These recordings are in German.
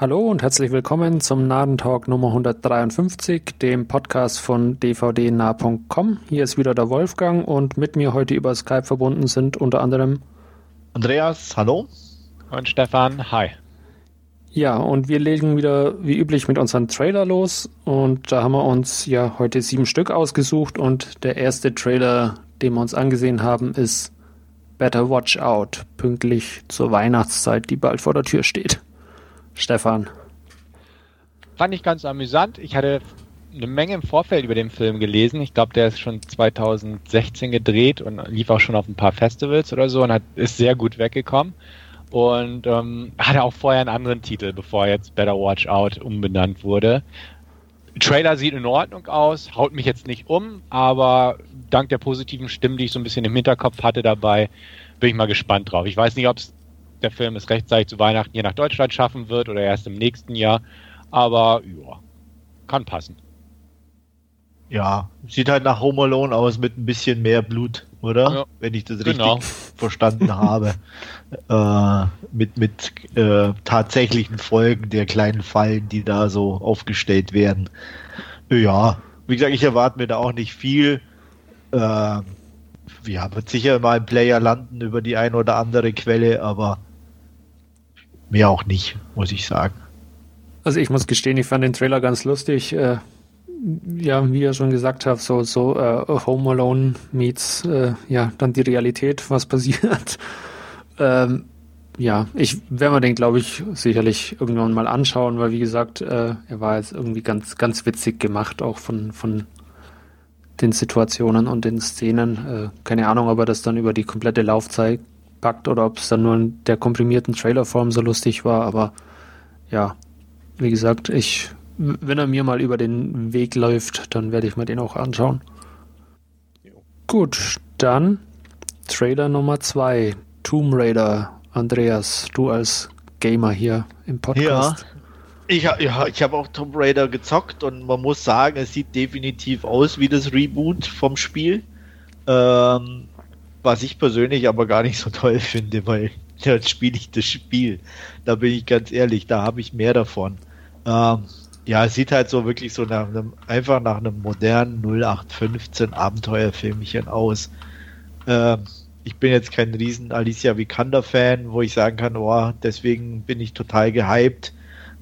Hallo und herzlich willkommen zum Nadentalk Nummer 153, dem Podcast von dvdnah.com. Hier ist wieder der Wolfgang und mit mir heute über Skype verbunden sind unter anderem Andreas, hallo. Und Stefan, hi. Ja, und wir legen wieder wie üblich mit unseren Trailer los und da haben wir uns ja heute sieben Stück ausgesucht und der erste Trailer, den wir uns angesehen haben, ist Better Watch Out, pünktlich zur Weihnachtszeit, die bald vor der Tür steht. Stefan. Fand ich ganz amüsant. Ich hatte eine Menge im Vorfeld über den Film gelesen. Ich glaube, der ist schon 2016 gedreht und lief auch schon auf ein paar Festivals oder so und hat, ist sehr gut weggekommen. Und ähm, hatte auch vorher einen anderen Titel, bevor jetzt Better Watch Out umbenannt wurde. Trailer sieht in Ordnung aus, haut mich jetzt nicht um, aber dank der positiven Stimmen, die ich so ein bisschen im Hinterkopf hatte dabei, bin ich mal gespannt drauf. Ich weiß nicht, ob es der Film es rechtzeitig zu Weihnachten hier nach Deutschland schaffen wird oder erst im nächsten Jahr. Aber ja, kann passen. Ja, sieht halt nach Home Alone aus mit ein bisschen mehr Blut, oder? Ja, Wenn ich das genau. richtig verstanden habe. Äh, mit mit äh, tatsächlichen Folgen der kleinen Fallen, die da so aufgestellt werden. Ja, wie gesagt, ich erwarte mir da auch nicht viel. Äh, ja, wird sicher mal ein Player landen über die ein oder andere Quelle, aber Mehr auch nicht, muss ich sagen. Also ich muss gestehen, ich fand den Trailer ganz lustig. Äh, ja, wie ihr schon gesagt habt, so, so äh, Home Alone meets äh, ja dann die Realität, was passiert. ähm, ja, ich werde mir den, glaube ich, sicherlich irgendwann mal anschauen, weil wie gesagt, äh, er war jetzt irgendwie ganz, ganz witzig gemacht, auch von, von den Situationen und den Szenen. Äh, keine Ahnung, ob er das dann über die komplette Laufzeit packt oder ob es dann nur in der komprimierten Trailerform so lustig war, aber ja, wie gesagt, ich, wenn er mir mal über den Weg läuft, dann werde ich mir den auch anschauen. Gut, dann Trailer Nummer zwei, Tomb Raider. Andreas, du als Gamer hier im Podcast. Ja, ich, ja, ich habe auch Tomb Raider gezockt und man muss sagen, es sieht definitiv aus wie das Reboot vom Spiel. Ähm, was ich persönlich aber gar nicht so toll finde, weil dann spiele ich das Spiel. Da bin ich ganz ehrlich, da habe ich mehr davon. Ähm, ja, es sieht halt so wirklich so nach einem, einfach nach einem modernen 0815 Abenteuerfilmchen aus. Ähm, ich bin jetzt kein riesen Alicia Vikander-Fan, wo ich sagen kann, oh, deswegen bin ich total gehypt.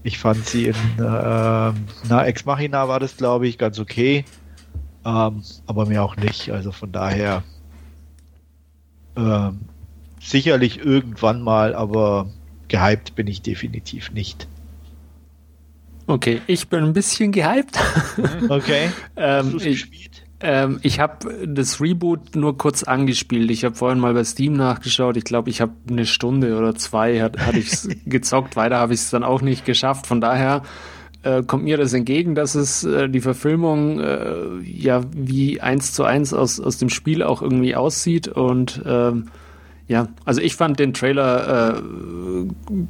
Ich fand sie in äh, na, Ex Machina war das, glaube ich, ganz okay. Ähm, aber mir auch nicht. Also von daher ähm, sicherlich irgendwann mal, aber gehypt bin ich definitiv nicht. Okay, ich bin ein bisschen gehypt. Okay. ähm, ich ähm, ich habe das Reboot nur kurz angespielt. Ich habe vorhin mal bei Steam nachgeschaut. Ich glaube, ich habe eine Stunde oder zwei hat, hatte ich gezockt. Weiter habe ich es dann auch nicht geschafft. Von daher äh, kommt mir das entgegen, dass es äh, die Verfilmung äh, ja wie eins zu eins aus, aus dem Spiel auch irgendwie aussieht und ähm, ja, also ich fand den Trailer äh,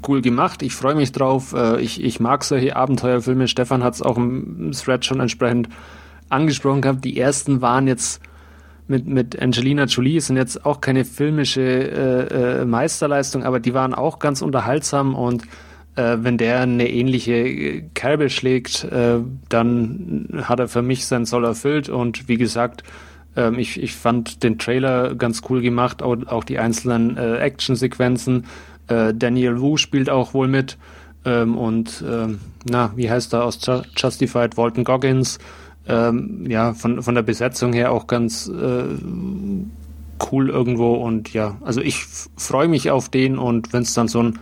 cool gemacht. Ich freue mich drauf. Äh, ich, ich mag solche Abenteuerfilme. Stefan hat es auch im Thread schon entsprechend angesprochen gehabt. Die ersten waren jetzt mit, mit Angelina Jolie, sind jetzt auch keine filmische äh, Meisterleistung, aber die waren auch ganz unterhaltsam und äh, wenn der eine ähnliche Kerbe schlägt, äh, dann hat er für mich sein Soll erfüllt. Und wie gesagt, ähm, ich, ich fand den Trailer ganz cool gemacht, auch, auch die einzelnen äh, Actionsequenzen. Äh, Daniel Wu spielt auch wohl mit. Ähm, und ähm, na, wie heißt er aus Justified? Walton Goggins. Ähm, ja, von, von der Besetzung her auch ganz äh, cool irgendwo. Und ja, also ich freue mich auf den und wenn es dann so ein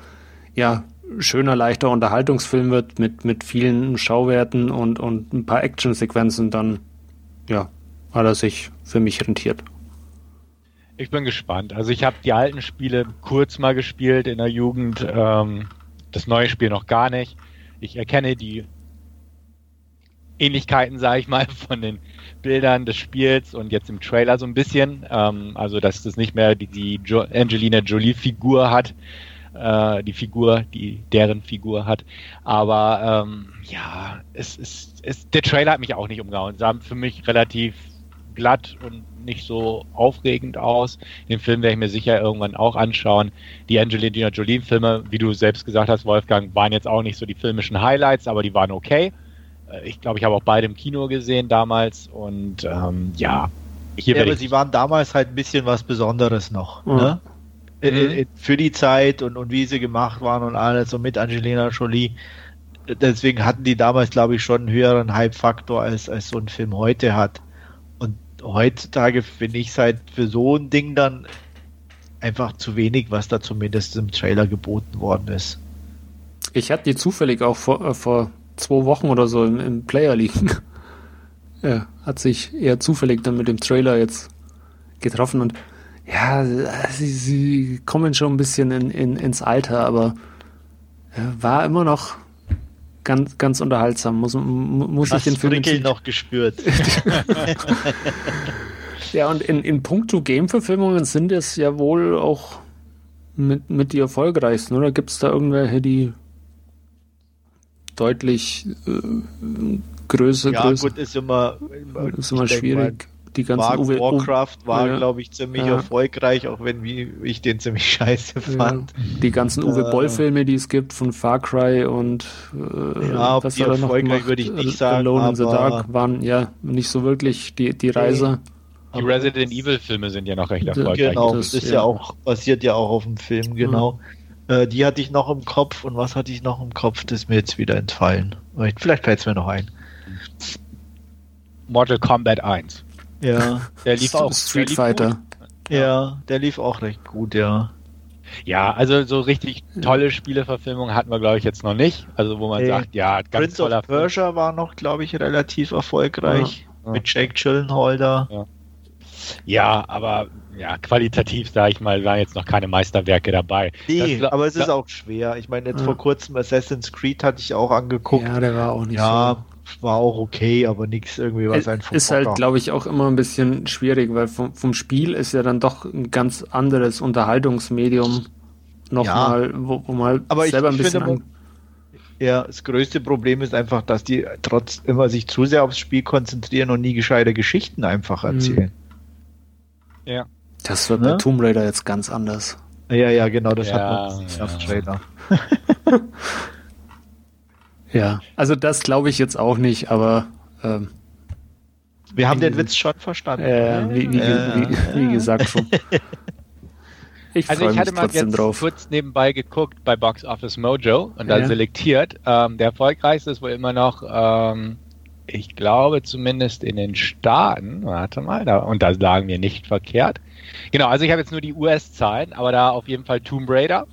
ja, schöner, leichter Unterhaltungsfilm wird mit, mit vielen Schauwerten und, und ein paar Actionsequenzen, dann ja, hat er sich für mich rentiert. Ich bin gespannt. Also ich habe die alten Spiele kurz mal gespielt in der Jugend, ähm, das neue Spiel noch gar nicht. Ich erkenne die Ähnlichkeiten, sage ich mal, von den Bildern des Spiels und jetzt im Trailer so ein bisschen. Ähm, also dass das nicht mehr die, die Angelina Jolie-Figur hat, äh, die Figur, die deren Figur hat. Aber ähm, ja, es ist, es, der Trailer hat mich auch nicht umgehauen. Sah für mich relativ glatt und nicht so aufregend aus. Den Film werde ich mir sicher irgendwann auch anschauen. Die Angelina Jolie-Filme, wie du selbst gesagt hast, Wolfgang, waren jetzt auch nicht so die filmischen Highlights, aber die waren okay. Äh, ich glaube, ich habe auch beide im Kino gesehen damals und ähm, ja. Hier ja, aber sie waren damals halt ein bisschen was Besonderes noch. Mhm. Ne? Mhm. Für die Zeit und, und wie sie gemacht waren und alles so mit Angelina Jolie. Deswegen hatten die damals, glaube ich, schon einen höheren Hype-Faktor, als, als so ein Film heute hat. Und heutzutage finde ich es halt für so ein Ding dann einfach zu wenig, was da zumindest im Trailer geboten worden ist. Ich hatte die zufällig auch vor, äh, vor zwei Wochen oder so im, im Player liegen. ja, hat sich eher zufällig dann mit dem Trailer jetzt getroffen und ja, sie, sie kommen schon ein bisschen in, in, ins Alter, aber war immer noch ganz, ganz unterhaltsam. Muss, muss Hast ich den Film noch gespürt. ja, und in, in puncto Game-Verfilmungen sind es ja wohl auch mit, mit die erfolgreichsten, oder? Gibt es da irgendwelche, die deutlich äh, größer, ja, gut, ist immer, ist immer schwierig. Die ganzen Uwe, Warcraft war, ja. glaube ich, ziemlich ja. erfolgreich, auch wenn wie, ich den ziemlich scheiße fand. Ja. Die ganzen Uwe äh, Boll-Filme, die es gibt, von Far Cry und äh, ja, was die erfolgreich würde ich nicht sagen. Alone in the Dark waren ja nicht so wirklich die, die Reise. Die Resident Evil Filme sind ja noch recht erfolgreich. Genau, das, ist ja. auch, basiert ja auch auf dem Film, genau. Äh, die hatte ich noch im Kopf und was hatte ich noch im Kopf, das ist mir jetzt wieder entfallen. Vielleicht fällt es mir noch ein. Mortal Kombat 1. Ja. Der lief auch. Street Fighter. Ja, der lief auch recht gut, ja. Ja, also so richtig tolle Spieleverfilmungen hatten wir, glaube ich, jetzt noch nicht. Also wo man hey, sagt, ja, ganz Prince toller of Persia Film. war noch, glaube ich, relativ erfolgreich. Ja, ja. Mit Jake Gyllenhaal Ja. ja, aber ja, qualitativ, sage ich mal, waren jetzt noch keine Meisterwerke dabei. Nee, das, aber es ist auch schwer. Ich meine, jetzt vor kurzem Assassin's Creed hatte ich auch angeguckt. Ja, der war auch nicht ja, so. War auch okay, aber nichts irgendwie, was ein Ist halt, glaube ich, auch immer ein bisschen schwierig, weil vom, vom Spiel ist ja dann doch ein ganz anderes Unterhaltungsmedium nochmal, ja, wo, wo man aber selber ich, ein bisschen. Finde, ja, das größte Problem ist einfach, dass die trotz immer sich zu sehr aufs Spiel konzentrieren und nie gescheite Geschichten einfach mhm. erzählen. Ja. Das wird ne? bei Tomb Raider jetzt ganz anders. Ja, ja, genau, das ja, hat man ja. auf Trailer. ja, also das glaube ich jetzt auch nicht, aber ähm, wir haben den Witz schon verstanden. Äh, wie, wie, äh, wie, wie, gesagt schon. Ich also ich hatte mal jetzt drauf. kurz nebenbei geguckt bei Box Office Mojo und da ja. selektiert. Ähm, der erfolgreichste ist wohl immer noch, ähm, ich glaube zumindest in den Staaten, warte mal, da, und da lagen wir nicht verkehrt, Genau, also ich habe jetzt nur die US-Zahlen, aber da auf jeden Fall Tomb Raider.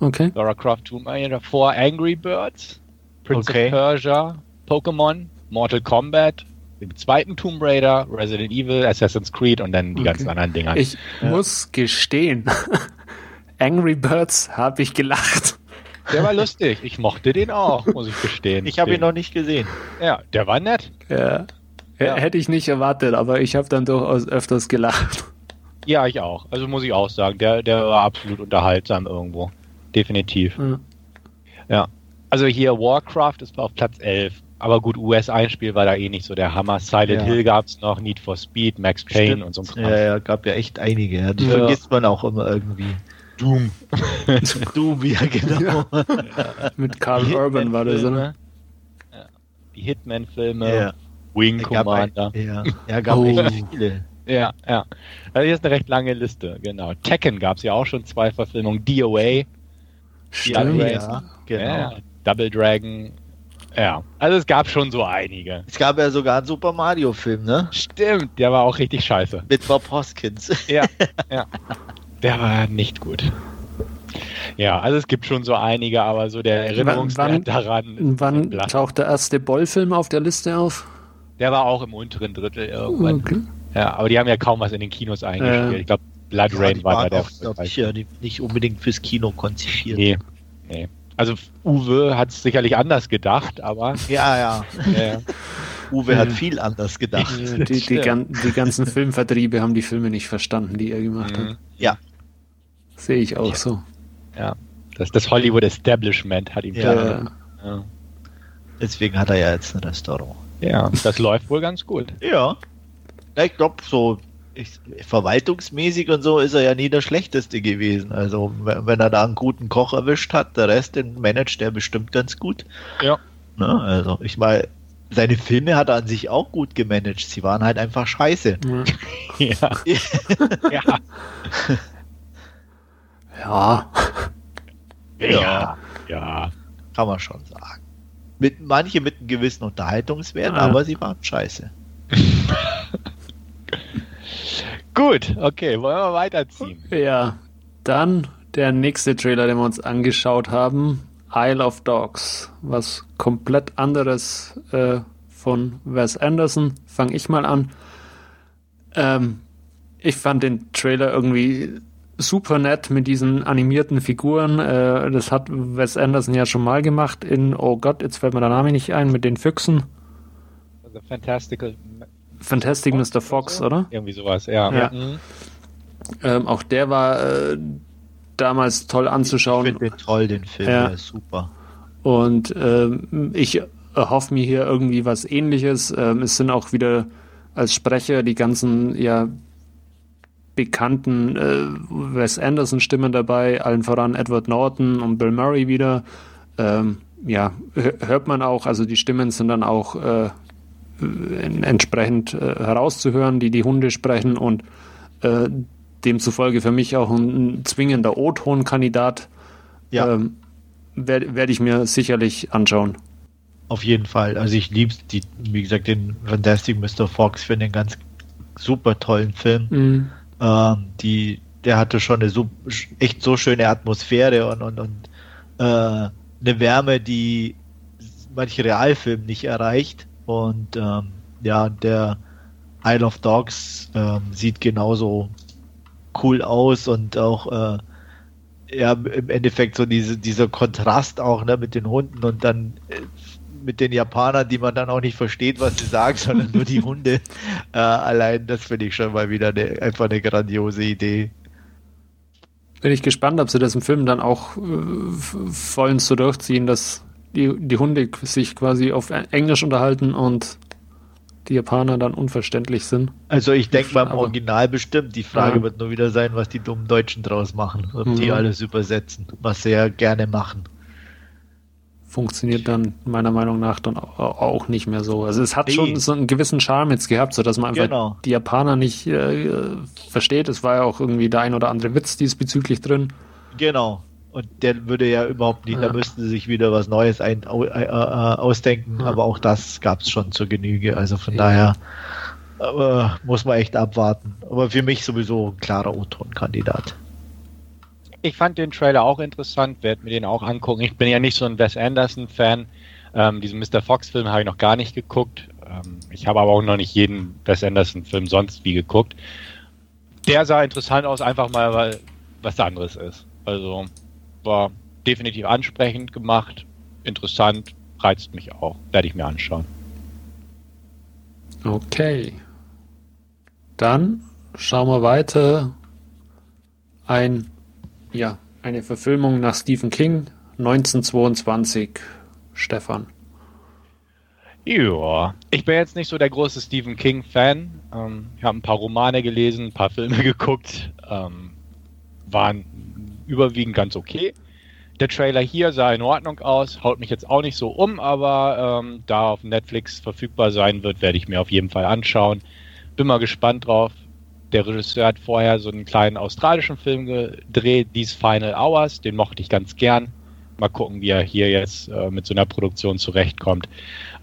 Okay. Lara Croft Tomb Raider, vor Angry Birds, Prince okay. of Persia, Pokémon, Mortal Kombat, dem zweiten Tomb Raider, Resident Evil, Assassin's Creed und dann die okay. ganzen anderen Dinger. Ich ja. muss gestehen, Angry Birds habe ich gelacht. Der war lustig. Ich mochte den auch, muss ich gestehen. Ich habe ihn noch nicht gesehen. Ja, der war nett. Ja. ja. Hätte ich nicht erwartet, aber ich habe dann durchaus öfters gelacht. Ja, ich auch. Also muss ich auch sagen, der, der war absolut unterhaltsam irgendwo. Definitiv. Mhm. Ja. Also hier Warcraft ist auf Platz 11. Aber gut, US-Einspiel war da eh nicht so der Hammer. Silent ja. Hill gab es noch, Need for Speed, Max Payne Stimmt. und so ein. Ja, ja, gab ja echt einige. Ja. Die ja. vergisst man auch immer irgendwie. Doom. Doom, ja, genau. Ja. Mit Carl Urban war das, ne? Die Hitman-Filme, Wing Commander. Ein, ja, ja, gab oh. echt viele. Ja, ja. Also hier ist eine recht lange Liste, genau. Tekken gab es ja auch schon zwei Verfilmungen. DOA. Stimmt, ja, genau. Double Dragon. Ja, also es gab schon so einige. Es gab ja sogar einen Super Mario-Film, ne? Stimmt, der war auch richtig scheiße. Mit Bob Hoskins. Ja, ja. Der war nicht gut. Ja, also es gibt schon so einige, aber so der Erinnerungswert wann, daran. Wann taucht der erste Boll-Film auf der Liste auf? Der war auch im unteren Drittel irgendwann. Okay. Ja, aber die haben ja kaum was in den Kinos eingespielt. Äh, ich glaube, Blood ja, Rain war da der. Auch, ich, ja, nicht unbedingt fürs Kino konzipiert. Nee, nee. Also Uwe hat es sicherlich anders gedacht, aber. Ja, ja. ja. Uwe hat viel anders gedacht. Die, die, die, die, ganzen Filmvertriebe haben die Filme nicht verstanden, die er gemacht hat. Mhm. Ja. Sehe ich auch so. Ja. Das, das Hollywood Establishment hat ihm ja. ja. Deswegen hat er ja jetzt ein Restaurant. Ja, das läuft wohl ganz gut. Ja. Ja, ich glaube, so ich, verwaltungsmäßig und so ist er ja nie der Schlechteste gewesen. Also, wenn er da einen guten Koch erwischt hat, der Rest, den managt er bestimmt ganz gut. Ja. Ne? Also, ich meine, seine Filme hat er an sich auch gut gemanagt. Sie waren halt einfach scheiße. Ja. ja. Ja. Ja. Ja. Kann man schon sagen. Mit, manche mit einem gewissen Unterhaltungswert, Ja. aber sie waren scheiße. Gut, okay, wollen wir weiterziehen. Ja. Dann der nächste Trailer, den wir uns angeschaut haben. Isle of Dogs. Was komplett anderes äh, von Wes Anderson. Fange ich mal an. Ähm, ich fand den Trailer irgendwie super nett mit diesen animierten Figuren. Äh, das hat Wes Anderson ja schon mal gemacht in, oh Gott, jetzt fällt mir der Name nicht ein, mit den Füchsen. Also Fantastical Fantastic Mr. Fox, oder? Irgendwie sowas, ja. Ja. Mhm. Ähm, auch der war äh, damals toll Ich anzuschauen. finde den toll, den Film, Ja. der ist super. Und ähm, ich erhoffe mir hier irgendwie was ähnliches. Ähm, es sind auch wieder als Sprecher die ganzen ja bekannten äh, Wes Anderson Stimmen dabei, allen voran Edward Norton und Bill Murray wieder. Ähm, ja, hö- hört man auch, also die Stimmen sind dann auch äh, entsprechend äh, herauszuhören, die die Hunde sprechen und äh, demzufolge für mich auch ein, ein zwingender O-Ton-Kandidat. Ja. Ähm, werde werd ich mir sicherlich anschauen. Auf jeden Fall. Also ich liebe die, wie gesagt, den Fantastic Mr. Fox für einen ganz super tollen Film. Mhm. Ähm, die, der hatte schon eine so, echt so schöne Atmosphäre und, und, und äh, eine Wärme, die manche Realfilm nicht erreicht. Und ähm, ja, der Isle of Dogs ähm, sieht genauso cool aus und auch äh, ja, im Endeffekt so diese, dieser Kontrast auch ne, mit den Hunden und dann äh, mit den Japanern, die man dann auch nicht versteht, was sie sagen, sondern nur die Hunde. Äh, allein das finde ich schon mal wieder eine, einfach eine grandiose Idee. Bin ich gespannt, ob sie das im Film dann auch äh, vollends so durchziehen, dass die, die Hunde sich quasi auf Englisch unterhalten und die Japaner dann unverständlich sind. Also ich denke beim Aber- Original bestimmt. Die Frage Ja. wird nur wieder sein, was die dummen Deutschen draus machen. Ob die Mhm. alles übersetzen, was sie ja gerne machen. Funktioniert dann meiner Meinung nach dann au- auch nicht mehr so. Also es hat Nee. schon so einen gewissen Charme jetzt gehabt, sodass man einfach Genau. die Japaner nicht äh, versteht. Es war ja auch irgendwie der ein oder andere Witz diesbezüglich drin. Genau. Und der würde ja überhaupt nicht, Ja. da müssten sie sich wieder was Neues ein, au, äh, äh, ausdenken, Ja. aber auch das gab es schon zur Genüge. Also von daher äh, muss man echt abwarten. Aber für mich sowieso ein klarer O-Ton-Kandidat. Ich fand den Trailer auch interessant, werde mir den auch angucken. Ich bin ja nicht so ein Wes Anderson-Fan. Ähm, diesen Mr. Fox-Film habe ich noch gar nicht geguckt. Ähm, ich habe aber auch noch nicht jeden Wes Anderson-Film sonst wie geguckt. Der sah interessant aus, einfach mal, weil was anderes ist. Also war definitiv ansprechend gemacht, interessant, reizt mich auch. Werde ich mir anschauen. Okay. Dann schauen wir weiter. Ein, ja, eine Verfilmung nach Stephen King, 1922. Stefan. Ja, ich bin jetzt nicht so der große Stephen King-Fan. Ähm, ich habe ein paar Romane gelesen, ein paar Filme geguckt. Ähm, waren überwiegend ganz okay. Der Trailer hier sah in Ordnung aus, haut mich jetzt auch nicht so um, aber ähm, da auf Netflix verfügbar sein wird, werde ich mir auf jeden Fall anschauen. Bin mal gespannt drauf. Der Regisseur hat vorher so einen kleinen australischen Film gedreht, These Final Hours, den mochte ich ganz gern. Mal gucken, wie er hier jetzt äh, mit so einer Produktion zurechtkommt.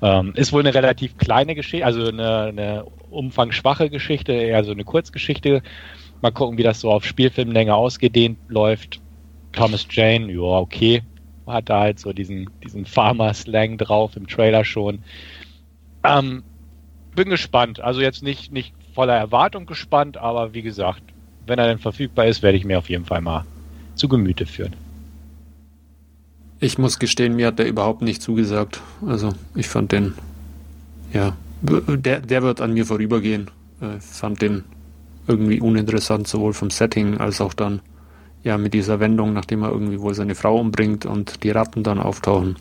Ähm, ist wohl eine relativ kleine Geschichte, also eine, eine umfangschwache Geschichte, eher so eine Kurzgeschichte. Mal gucken, wie das so auf Spielfilmlänge ausgedehnt läuft. Thomas Jane, ja, okay. Hat da halt so diesen, diesen Farmer-Slang drauf im Trailer schon. Ähm, bin gespannt. Also jetzt nicht, nicht voller Erwartung gespannt, aber wie gesagt, wenn er denn verfügbar ist, werde ich mir auf jeden Fall mal zu Gemüte führen. Ich muss gestehen, mir hat der überhaupt nicht zugesagt. Also, ich fand den, ja, der, der wird an mir vorübergehen. Äh, fand den irgendwie uninteressant, sowohl vom Setting als auch dann, ja, mit dieser Wendung, nachdem er irgendwie wohl seine Frau umbringt und die Ratten dann auftauchen.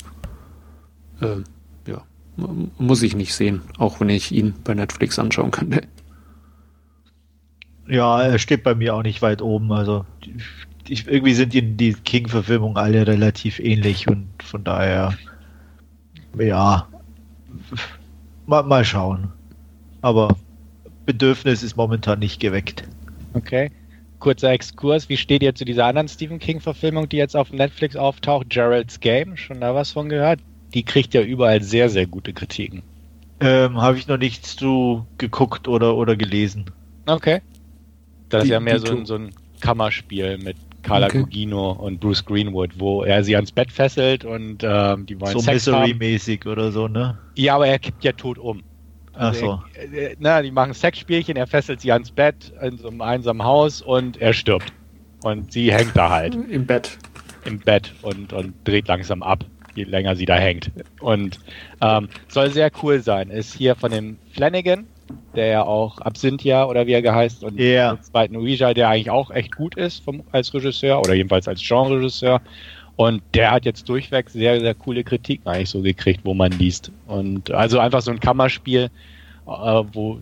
Äh, ja, muss ich nicht sehen, auch wenn ich ihn bei Netflix anschauen könnte. Ja, er steht bei mir auch nicht weit oben. Also ich, irgendwie sind die, die King-Verfilmungen alle relativ ähnlich und von daher, ja, mal, mal schauen. Aber Bedürfnis ist momentan nicht geweckt. Okay. Kurzer Exkurs, wie steht ihr zu dieser anderen Stephen King-Verfilmung, die jetzt auf Netflix auftaucht? Gerald's Game, schon da was von gehört? Die kriegt ja überall sehr, sehr gute Kritiken. Ähm, Habe ich noch nichts zu geguckt oder, oder gelesen. Okay. Das ist ja mehr so ein, so ein Kammerspiel mit Carla okay. Gugino und Bruce Greenwood, wo er sie ans Bett fesselt und ähm, die wollen so Sex Misery-mäßig oder so, ne? Ja, aber er kippt ja tot um. Also Ach so. Er, na, die machen Sexspielchen, er fesselt sie ans Bett in so einem einsamen Haus und er stirbt. Und sie hängt da halt. Im Bett. Im Bett und, und dreht langsam ab, je länger sie da hängt. Und ähm, soll sehr cool sein. Ist hier von dem Flanagan, der ja auch Absinthia oder wie er geheißt und yeah. den zweiten Ouija, der eigentlich auch echt gut ist vom, als Regisseur oder jedenfalls als Genre-Regisseur. Und der hat jetzt durchweg sehr, sehr coole Kritiken eigentlich so gekriegt, wo man liest. Und also einfach so ein Kammerspiel, äh, wo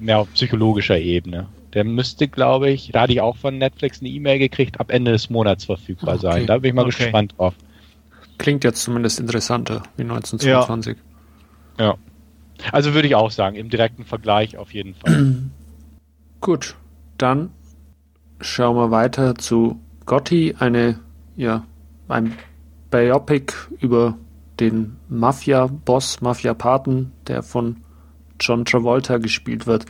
mehr auf psychologischer Ebene. Der müsste, glaube ich, da hatte ich auch von Netflix eine E-Mail gekriegt, ab Ende des Monats verfügbar okay. sein. Da bin ich mal okay. gespannt drauf. Klingt jetzt zumindest interessanter wie 1922. Ja. ja. Also würde ich auch sagen, im direkten Vergleich auf jeden Fall. Gut, dann schauen wir weiter zu Gotti, eine, ja, ein Biopic über den Mafia-Boss, Mafia-Paten, der von John Travolta gespielt wird.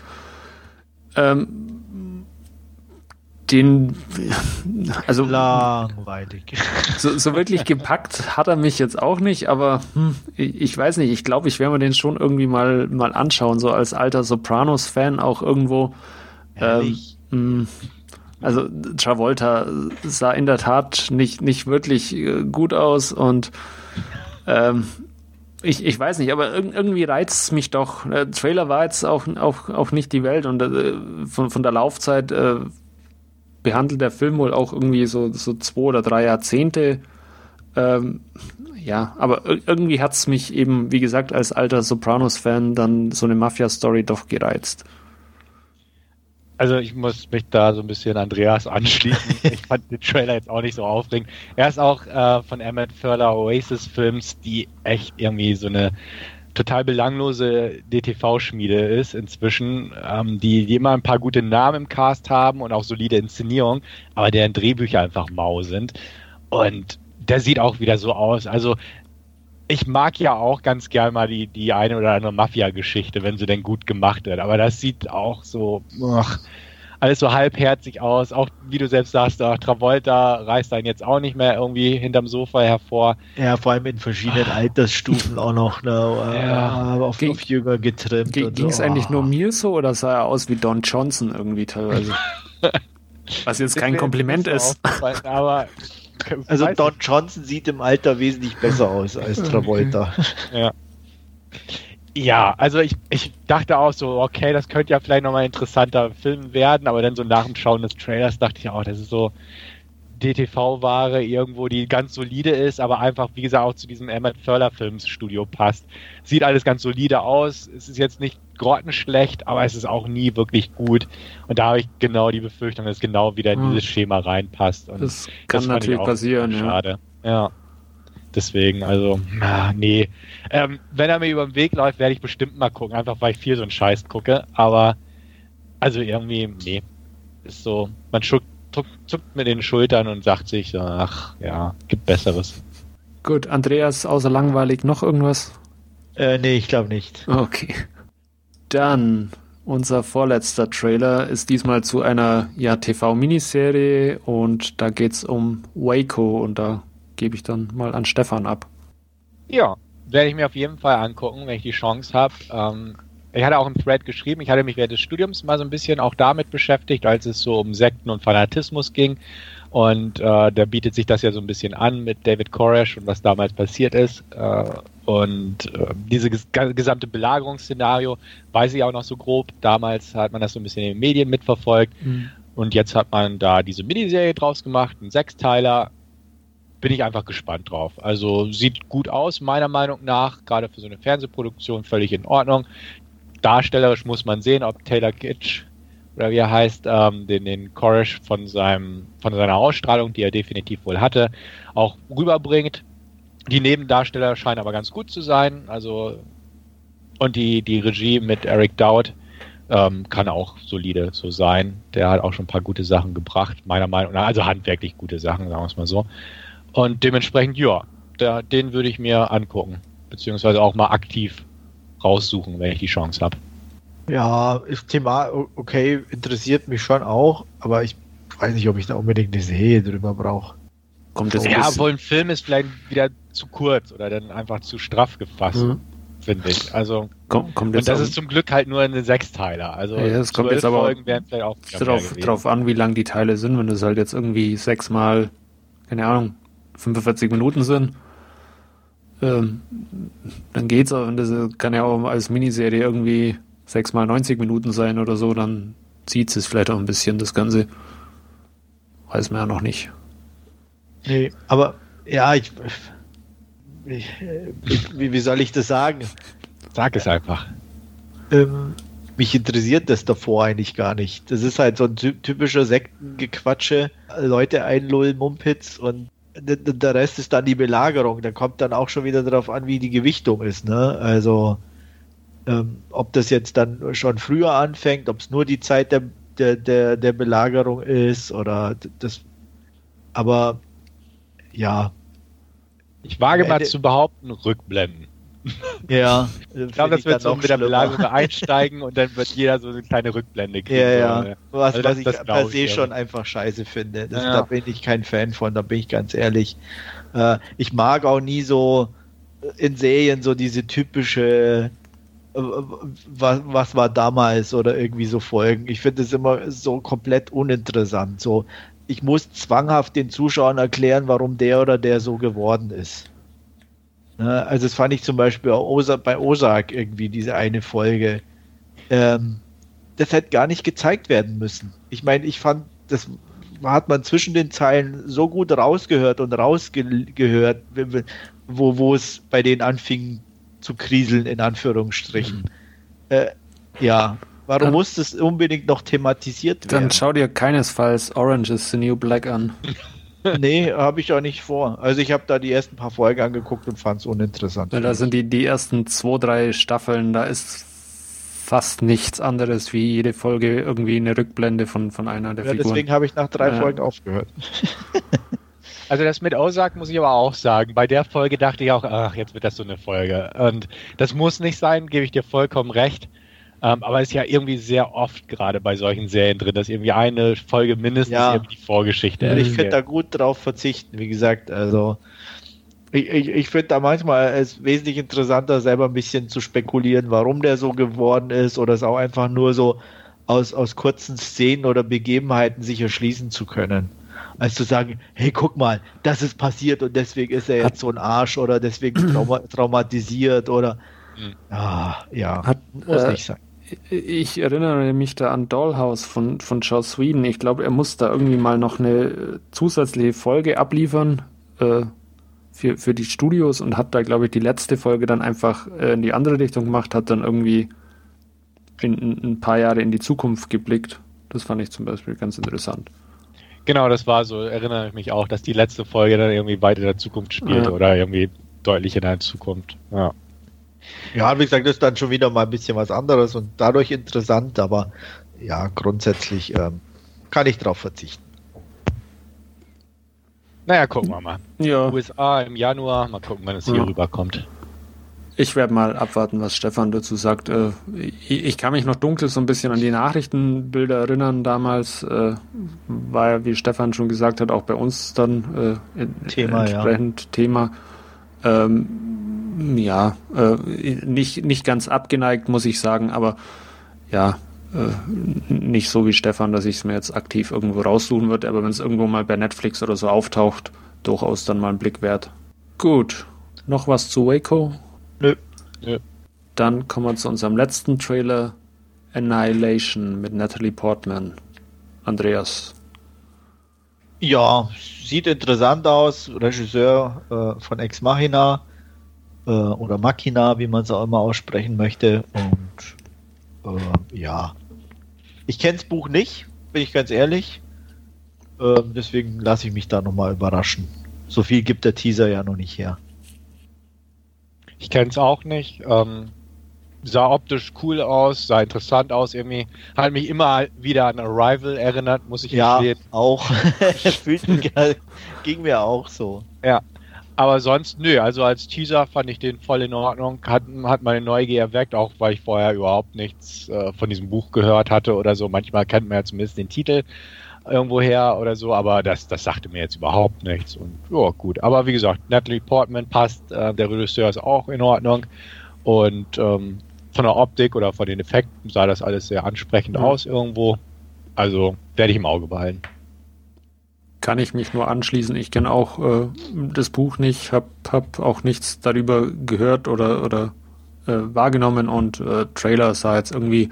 Ähm, den, also langweilig. So, so wirklich gepackt hat er mich jetzt auch nicht, aber hm, ich weiß nicht, ich glaube, ich werde mir den schon irgendwie mal, mal anschauen, so als alter Sopranos-Fan auch irgendwo. Ähm, hm, also Travolta sah in der Tat nicht, nicht wirklich äh, gut aus und ähm, ich, ich weiß nicht, aber irgendwie reizt es mich doch. Der Trailer war jetzt auch, auch, auch nicht die Welt und äh, von, von der Laufzeit äh, behandelt der Film wohl auch irgendwie so, so zwei oder drei Jahrzehnte. Ähm, ja, aber irgendwie hat es mich eben, wie gesagt, als alter Sopranos-Fan dann so eine Mafia-Story doch gereizt. Also ich muss mich da so ein bisschen Andreas anschließen. ich fand den Trailer jetzt auch nicht so aufregend. Er ist auch äh, von Emmett Furler Oasis-Films, die echt irgendwie so eine total belanglose DTV-Schmiede ist inzwischen, ähm, die, die immer ein paar gute Namen im Cast haben und auch solide Inszenierung, aber deren Drehbücher einfach mau sind. Und der sieht auch wieder so aus. Also ich mag ja auch ganz gern mal die, die eine oder andere Mafia-Geschichte, wenn sie denn gut gemacht wird. Aber das sieht auch so, ach, alles so halbherzig aus. Auch wie du selbst sagst, ach, Travolta reißt einen jetzt auch nicht mehr irgendwie hinterm Sofa hervor. Ja, vor allem in verschiedenen ah. Altersstufen auch noch ne, ja. Äh, auf, Ging, auf Jünger getrimmt. Ging es so. eigentlich nur mir so oder sah er aus wie Don Johnson irgendwie teilweise? Was jetzt kein Kompliment ist. Aber also Don Johnson sieht im Alter wesentlich besser aus als Travolta. Ja. Ja, also ich, ich dachte auch so, okay, das könnte ja vielleicht nochmal ein interessanter Film werden, aber dann so nach dem Schauen des Trailers dachte ich auch, das ist so DTV-Ware irgendwo, die ganz solide ist, aber einfach, wie gesagt, auch zu diesem Emmett Furler Filmstudio passt. Sieht alles ganz solide aus, es ist jetzt nicht grottenschlecht, aber es ist auch nie wirklich gut. Und da habe ich genau die Befürchtung, dass es genau wieder in dieses Schema reinpasst. Und das kann das natürlich passieren, ja. Schade. Ja. Deswegen, also, na, nee. Ähm, wenn er mir über den Weg läuft, werde ich bestimmt mal gucken, einfach weil ich viel so einen Scheiß gucke. Aber, also irgendwie, nee. Ist so, man zuckt, zuckt mit den Schultern und sagt sich, ach ja, gibt Besseres. Gut, Andreas, außer langweilig noch irgendwas? Äh, nee, ich glaube nicht. Okay. Dann unser vorletzter Trailer ist diesmal zu einer ja, TV-Miniserie und da geht es um Waco und da gebe ich dann mal an Stefan ab. Ja, werde ich mir auf jeden Fall angucken, wenn ich die Chance habe. Ähm, ich hatte auch einen Thread geschrieben, ich hatte mich während des Studiums mal so ein bisschen auch damit beschäftigt, als es so um Sekten und Fanatismus ging. Und äh, da bietet sich das ja so ein bisschen an mit David Koresh und was damals passiert ist. Äh, und äh, dieses gesamte Belagerungsszenario weiß ich auch noch so grob. Damals hat man das so ein bisschen in den Medien mitverfolgt. Mhm. Und jetzt hat man da diese Miniserie draus gemacht, einen Sechsteiler, bin ich einfach gespannt drauf. Also sieht gut aus, meiner Meinung nach, gerade für so eine Fernsehproduktion völlig in Ordnung. Darstellerisch muss man sehen, ob Taylor Kitsch oder wie er heißt, ähm, den, den Koresh von von seiner Ausstrahlung, die er definitiv wohl hatte, auch rüberbringt. Die Nebendarsteller scheinen aber ganz gut zu sein. Also und die, die Regie mit Eric Dowd ähm, kann auch solide so sein. Der hat auch schon ein paar gute Sachen gebracht, meiner Meinung nach. Also handwerklich gute Sachen, sagen wir es mal so. Und dementsprechend, ja, der, den würde ich mir angucken. Beziehungsweise auch mal aktiv raussuchen, wenn ich die Chance habe. Ja, ist Thema, okay, interessiert mich schon auch, aber ich weiß nicht, ob ich da unbedingt eine Serie drüber brauche. Kommt das ja, wohl ein Film ist vielleicht wieder zu kurz oder dann einfach zu straff gefasst. Mhm finde ich. Also Komm, kommt und das ist zum Glück halt nur eine Sechsteiler. Also ja, es kommt jetzt aber auch drauf, drauf an, wie lang die Teile sind. Wenn es halt jetzt irgendwie sechsmal, keine Ahnung, 45 Minuten sind, ähm, dann geht's. Aber das kann ja auch als Miniserie irgendwie sechsmal 90 Minuten sein oder so, dann zieht es vielleicht auch ein bisschen das Ganze. Weiß man ja noch nicht. Nee, aber ja, ich ich, wie, wie, soll ich das sagen? Sag es einfach. Ähm, mich interessiert das davor eigentlich gar nicht. Das ist halt so ein typischer Sektengequatsche, Leute einlullen, Mumpitz und der Rest ist dann die Belagerung. Da kommt dann auch schon wieder darauf an, wie die Gewichtung ist. Ne? Also ähm, ob das jetzt dann schon früher anfängt, ob es nur die Zeit der, der, der, der Belagerung ist oder das. Aber ja, ich wage mal zu behaupten, Rückblenden. Ja. Ich glaube, das wird so mit der Belagerung einsteigen und dann wird jeder so eine kleine Rückblende kriegen. Ja, ja. Was, also was das, ich das per se schon einfach scheiße finde. Das, ja. Da bin ich kein Fan von, da bin ich ganz ehrlich. Äh, ich mag auch nie so in Serien so diese typische äh, was, was war damals oder irgendwie so Folgen. Ich finde es immer so komplett uninteressant. So, ich muss zwanghaft den Zuschauern erklären, warum der oder der so geworden ist. Ne, also das fand ich zum Beispiel bei Ozark irgendwie, diese eine Folge. Ähm, das hätte gar nicht gezeigt werden müssen. Ich meine, ich fand, das hat man zwischen den Zeilen so gut rausgehört und rausgehört, wo, wo es bei denen anfing zu kriseln, in Anführungsstrichen. Mhm. Äh, ja, Warum dann, muss das unbedingt noch thematisiert werden? Dann schau dir keinesfalls Orange is the New Black an. nee, habe ich auch nicht vor. Also ich habe da die ersten paar Folgen angeguckt und fand es uninteressant. Ja, da sind die, die ersten zwei, drei Staffeln, da ist fast nichts anderes wie jede Folge irgendwie eine Rückblende von, von einer der ja, Figuren. Deswegen habe ich nach drei ja. Folgen aufgehört. Also das mit Ozark muss ich aber auch sagen. Bei der Folge dachte ich auch, ach, jetzt wird das so eine Folge. Und das muss nicht sein, gebe ich dir vollkommen recht. Ähm, aber es ist ja irgendwie sehr oft gerade bei solchen Serien drin, dass irgendwie eine Folge mindestens ja. irgendwie die Vorgeschichte ist. Ich finde da gut drauf verzichten, wie gesagt. Also ich, ich, ich finde da manchmal es wesentlich interessanter, selber ein bisschen zu spekulieren, warum der so geworden ist oder es auch einfach nur so aus, aus kurzen Szenen oder Begebenheiten sich erschließen zu können. Als zu sagen, hey, guck mal, das ist passiert und deswegen ist er jetzt so ein Arsch oder deswegen trauma traumatisiert oder hm. ah, ja, Hat, muss äh, nicht sein ich erinnere mich da an Dollhouse von, von Joss Whedon. Ich glaube, er muss da irgendwie mal noch eine zusätzliche Folge abliefern äh, für, für die Studios und hat da, glaube ich, die letzte Folge dann einfach äh, in die andere Richtung gemacht, hat dann irgendwie in, in, ein paar Jahre in die Zukunft geblickt. Das fand ich zum Beispiel ganz interessant. Genau, das war so, erinnere ich mich auch, dass die letzte Folge dann irgendwie weit in der Zukunft spielt ja. oder irgendwie deutlich in der Zukunft. Ja. Ja, wie gesagt, das ist dann schon wieder mal ein bisschen was anderes und dadurch interessant, aber ja, grundsätzlich ähm, kann ich darauf verzichten. Naja, gucken wir mal. Ja. USA im Januar, mal gucken, wann es hier ja. rüberkommt. Ich werde mal abwarten, was Stefan dazu sagt. Äh, ich kann mich noch dunkel so ein bisschen an die Nachrichtenbilder erinnern. Damals äh, war ja, wie Stefan schon gesagt hat, auch bei uns dann äh, Thema, entsprechend ja. Thema. Ähm, ja, äh, nicht, nicht ganz abgeneigt, muss ich sagen, aber ja, äh, nicht so wie Stefan, dass ich es mir jetzt aktiv irgendwo raussuchen würde, aber wenn es irgendwo mal bei Netflix oder so auftaucht, durchaus dann mal einen Blick wert. Gut, noch was zu Waco? Nö. Nö. Dann kommen wir zu unserem letzten Trailer, Annihilation mit Natalie Portman. Andreas. Ja, sieht interessant aus. Regisseur äh, von Ex Machina äh, oder Machina, wie man es auch immer aussprechen möchte. Und äh, ja, Ich kenne das Buch nicht, bin ich ganz ehrlich. Ähm, deswegen lasse ich mich da nochmal überraschen. So viel gibt der Teaser ja noch nicht her. Ich kenne es auch nicht. Ähm, sah optisch cool aus, sah interessant aus irgendwie. Hat mich immer wieder an Arrival erinnert, muss ich ja, gestehen. auch. ging mir auch so. Ja. Aber sonst, nö, also als Teaser fand ich den voll in Ordnung, hat, hat meine Neugier erweckt, auch weil ich vorher überhaupt nichts äh, von diesem Buch gehört hatte oder so. Manchmal kennt man ja zumindest den Titel irgendwo her oder so, aber das, das sagte mir jetzt überhaupt nichts. Und ja, gut. Aber wie gesagt, Natalie Portman passt, äh, der Regisseur ist auch in Ordnung. Und ähm, von der Optik oder von den Effekten sah das alles sehr ansprechend mhm. aus irgendwo. Also werde ich im Auge behalten. Kann ich mich nur anschließen. Ich kenne auch äh, das Buch nicht, habe hab auch nichts darüber gehört oder, oder äh, wahrgenommen und äh, Trailer sah jetzt irgendwie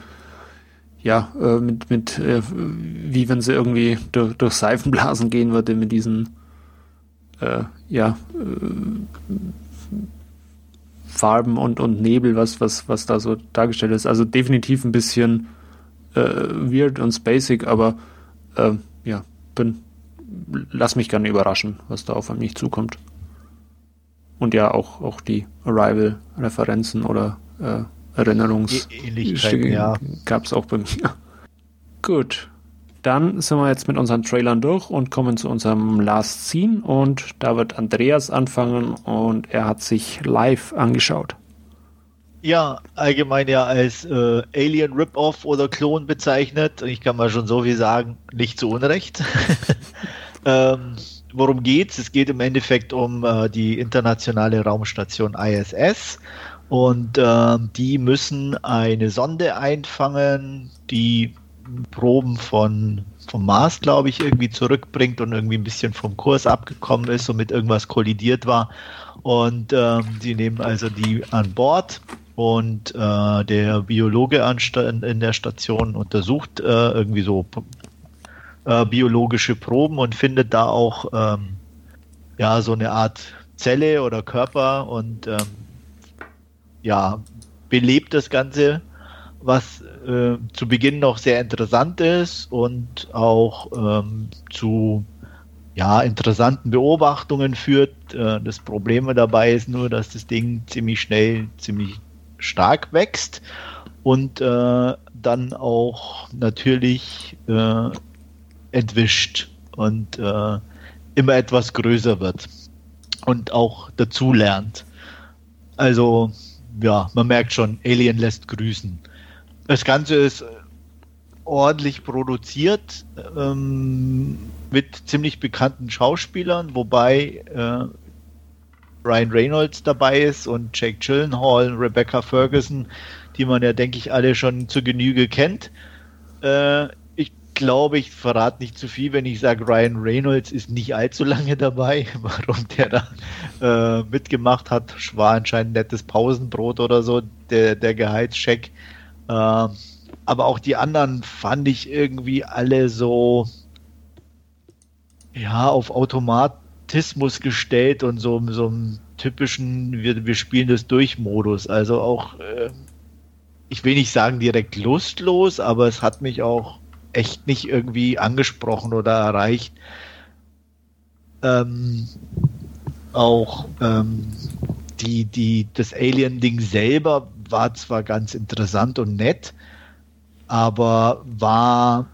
ja, äh, mit, mit äh, wie wenn sie irgendwie durch, durch Seifenblasen gehen würde mit diesen äh, ja, Farben und, und Nebel, was, was, was da so dargestellt ist. Also definitiv ein bisschen weird und spacig, aber ja, bin, lass mich gerne überraschen, was da auf mich zukommt. Und ja, auch, auch die Arrival-Referenzen oder äh, Erinnerungsähnlichkeiten ja. gab es auch bei mir. Gut, dann sind wir jetzt mit unseren Trailern durch und kommen zu unserem Last Scene und da wird Andreas anfangen und er hat sich live angeschaut. Ja, allgemein ja als äh, Alien Rip-Off oder Klon bezeichnet. Ich kann mal schon so viel sagen, nicht zu Unrecht. ähm, worum geht's? Es geht im Endeffekt um äh, die internationale Raumstation ISS und äh, die müssen eine Sonde einfangen, die Proben von vom Mars, glaube ich, irgendwie zurückbringt und irgendwie ein bisschen vom Kurs abgekommen ist und mit irgendwas kollidiert war. Und ähm, sie nehmen also die an Bord und äh, der Biologe in der Station untersucht äh, irgendwie so äh, biologische Proben und findet da auch ähm, ja so eine Art Zelle oder Körper und ähm, ja, belebt das Ganze, was äh, zu Beginn noch sehr interessant ist und auch ähm, zu ja, interessanten Beobachtungen führt. Äh, das Problem dabei ist nur, dass das Ding ziemlich schnell, ziemlich stark wächst und äh, dann auch natürlich äh, entwischt und äh, immer etwas größer wird und auch dazu lernt. Also ja, man merkt schon, Alien lässt grüßen. Das Ganze ist ordentlich produziert ähm, mit ziemlich bekannten Schauspielern, wobei äh, Ryan Reynolds dabei ist und Jake Gyllenhaal, Rebecca Ferguson, die man ja, denke ich, alle schon zur Genüge kennt. Äh, glaube, ich verrate nicht zu viel, wenn ich sage, Ryan Reynolds ist nicht allzu lange dabei. Warum der da äh, mitgemacht hat, war anscheinend nettes Pausenbrot oder so, der, der Gehaltscheck. Äh, aber auch die anderen fand ich irgendwie alle so, ja, auf Automatismus gestellt und so, so einem typischen, wir, wir spielen das durch Modus. Also auch, äh, ich will nicht sagen direkt lustlos, aber es hat mich auch echt nicht irgendwie angesprochen oder erreicht. Ähm, auch ähm, die, die, das Alien-Ding selber war zwar ganz interessant und nett, aber war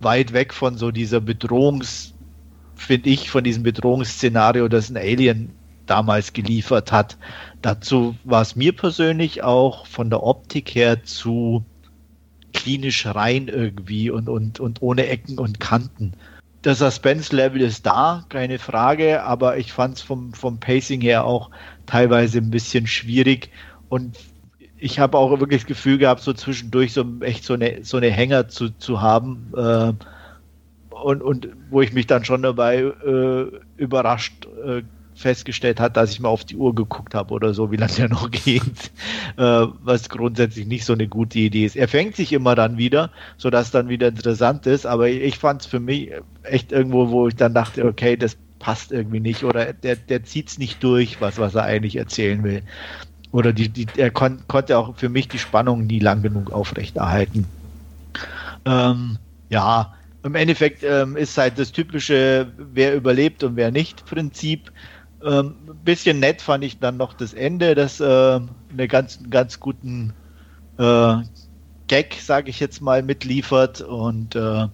weit weg von so dieser Bedrohungs, finde ich, von diesem Bedrohungsszenario, das ein Alien damals geliefert hat. Dazu war es mir persönlich auch von der Optik her zu klinisch rein irgendwie und, und, und ohne Ecken und Kanten. Das Suspense-Level ist da, keine Frage, aber ich fand es vom, vom Pacing her auch teilweise ein bisschen schwierig und ich habe auch wirklich das Gefühl gehabt, so zwischendurch so echt so eine, so eine Hänger zu, zu haben äh, und, und wo ich mich dann schon dabei äh, überrascht äh, festgestellt hat, dass ich mal auf die Uhr geguckt habe oder so, wie lange der noch geht, äh, was grundsätzlich nicht so eine gute Idee ist. Er fängt sich immer dann wieder, sodass dann wieder interessant ist, aber ich fand es für mich echt irgendwo, wo ich dann dachte, okay, das passt irgendwie nicht oder der, der zieht es nicht durch, was, was er eigentlich erzählen will. Oder die, die, er kon, konnte auch für mich die Spannung nie lang genug aufrechterhalten. Ähm, ja, im Endeffekt ähm, ist halt das typische, wer überlebt und wer nicht Prinzip. Ähm, bisschen nett fand ich dann noch das Ende, das äh, eine ganz, ganz guten äh, Gag, sage ich jetzt mal, mitliefert und äh,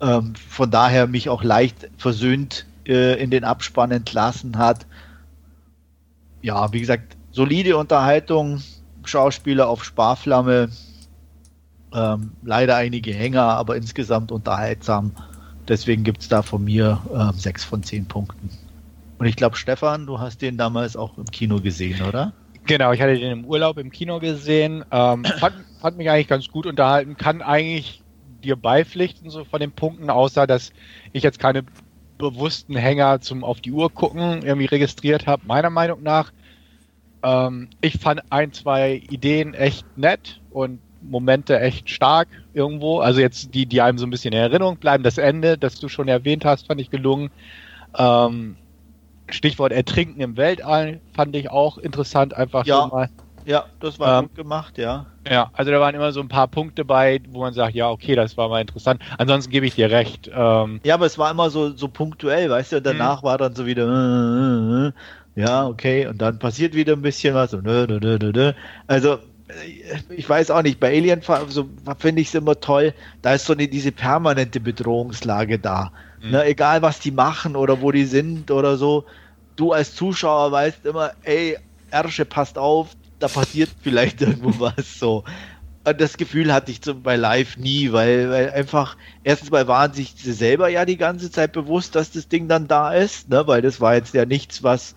ähm, von daher mich auch leicht versöhnt äh, in den Abspann entlassen hat. Ja, wie gesagt, solide Unterhaltung, Schauspieler auf Sparflamme, ähm, leider einige Hänger, aber insgesamt unterhaltsam. Deswegen gibt es da von mir ähm, 6 von 10 Punkten. Und ich glaube, Stefan, du hast den damals auch im Kino gesehen, oder? Genau, ich hatte den im Urlaub im Kino gesehen. Ähm, fand, fand mich eigentlich ganz gut unterhalten. Kann eigentlich dir beipflichten, so von den Punkten, außer dass ich jetzt keine bewussten Hänger zum auf die Uhr gucken irgendwie registriert habe, meiner Meinung nach. Ähm, ich fand ein, zwei Ideen echt nett und Momente echt stark irgendwo. Also jetzt die, die einem so ein bisschen in Erinnerung bleiben. Das Ende, das du schon erwähnt hast, fand ich gelungen. Ähm, Stichwort Ertrinken im Weltall fand ich auch interessant, einfach Ja. so mal. Ja, das war Ähm, gut gemacht, ja. Ja, also da waren immer so ein paar Punkte bei, wo man sagt, ja, okay, das war mal interessant. Ansonsten gebe ich dir recht. Ähm, Ja, aber es war immer so, so punktuell, weißt du, und danach war dann so wieder, äh, äh, äh, ja, okay, und dann passiert wieder ein bisschen was und nö. Also, äh, ich weiß auch nicht, bei Alien so, finde ich es immer toll, da ist so eine, diese permanente Bedrohungslage da. Mhm. Ne, egal, was die machen oder wo die sind oder so, du als Zuschauer weißt immer, ey, Ersche, passt auf, da passiert vielleicht irgendwo was so. Und das Gefühl hatte ich zum, bei Live nie, weil, weil einfach, erstens mal waren sich sie selber ja die ganze Zeit bewusst, dass das Ding dann da ist, ne? weil das war jetzt ja nichts, was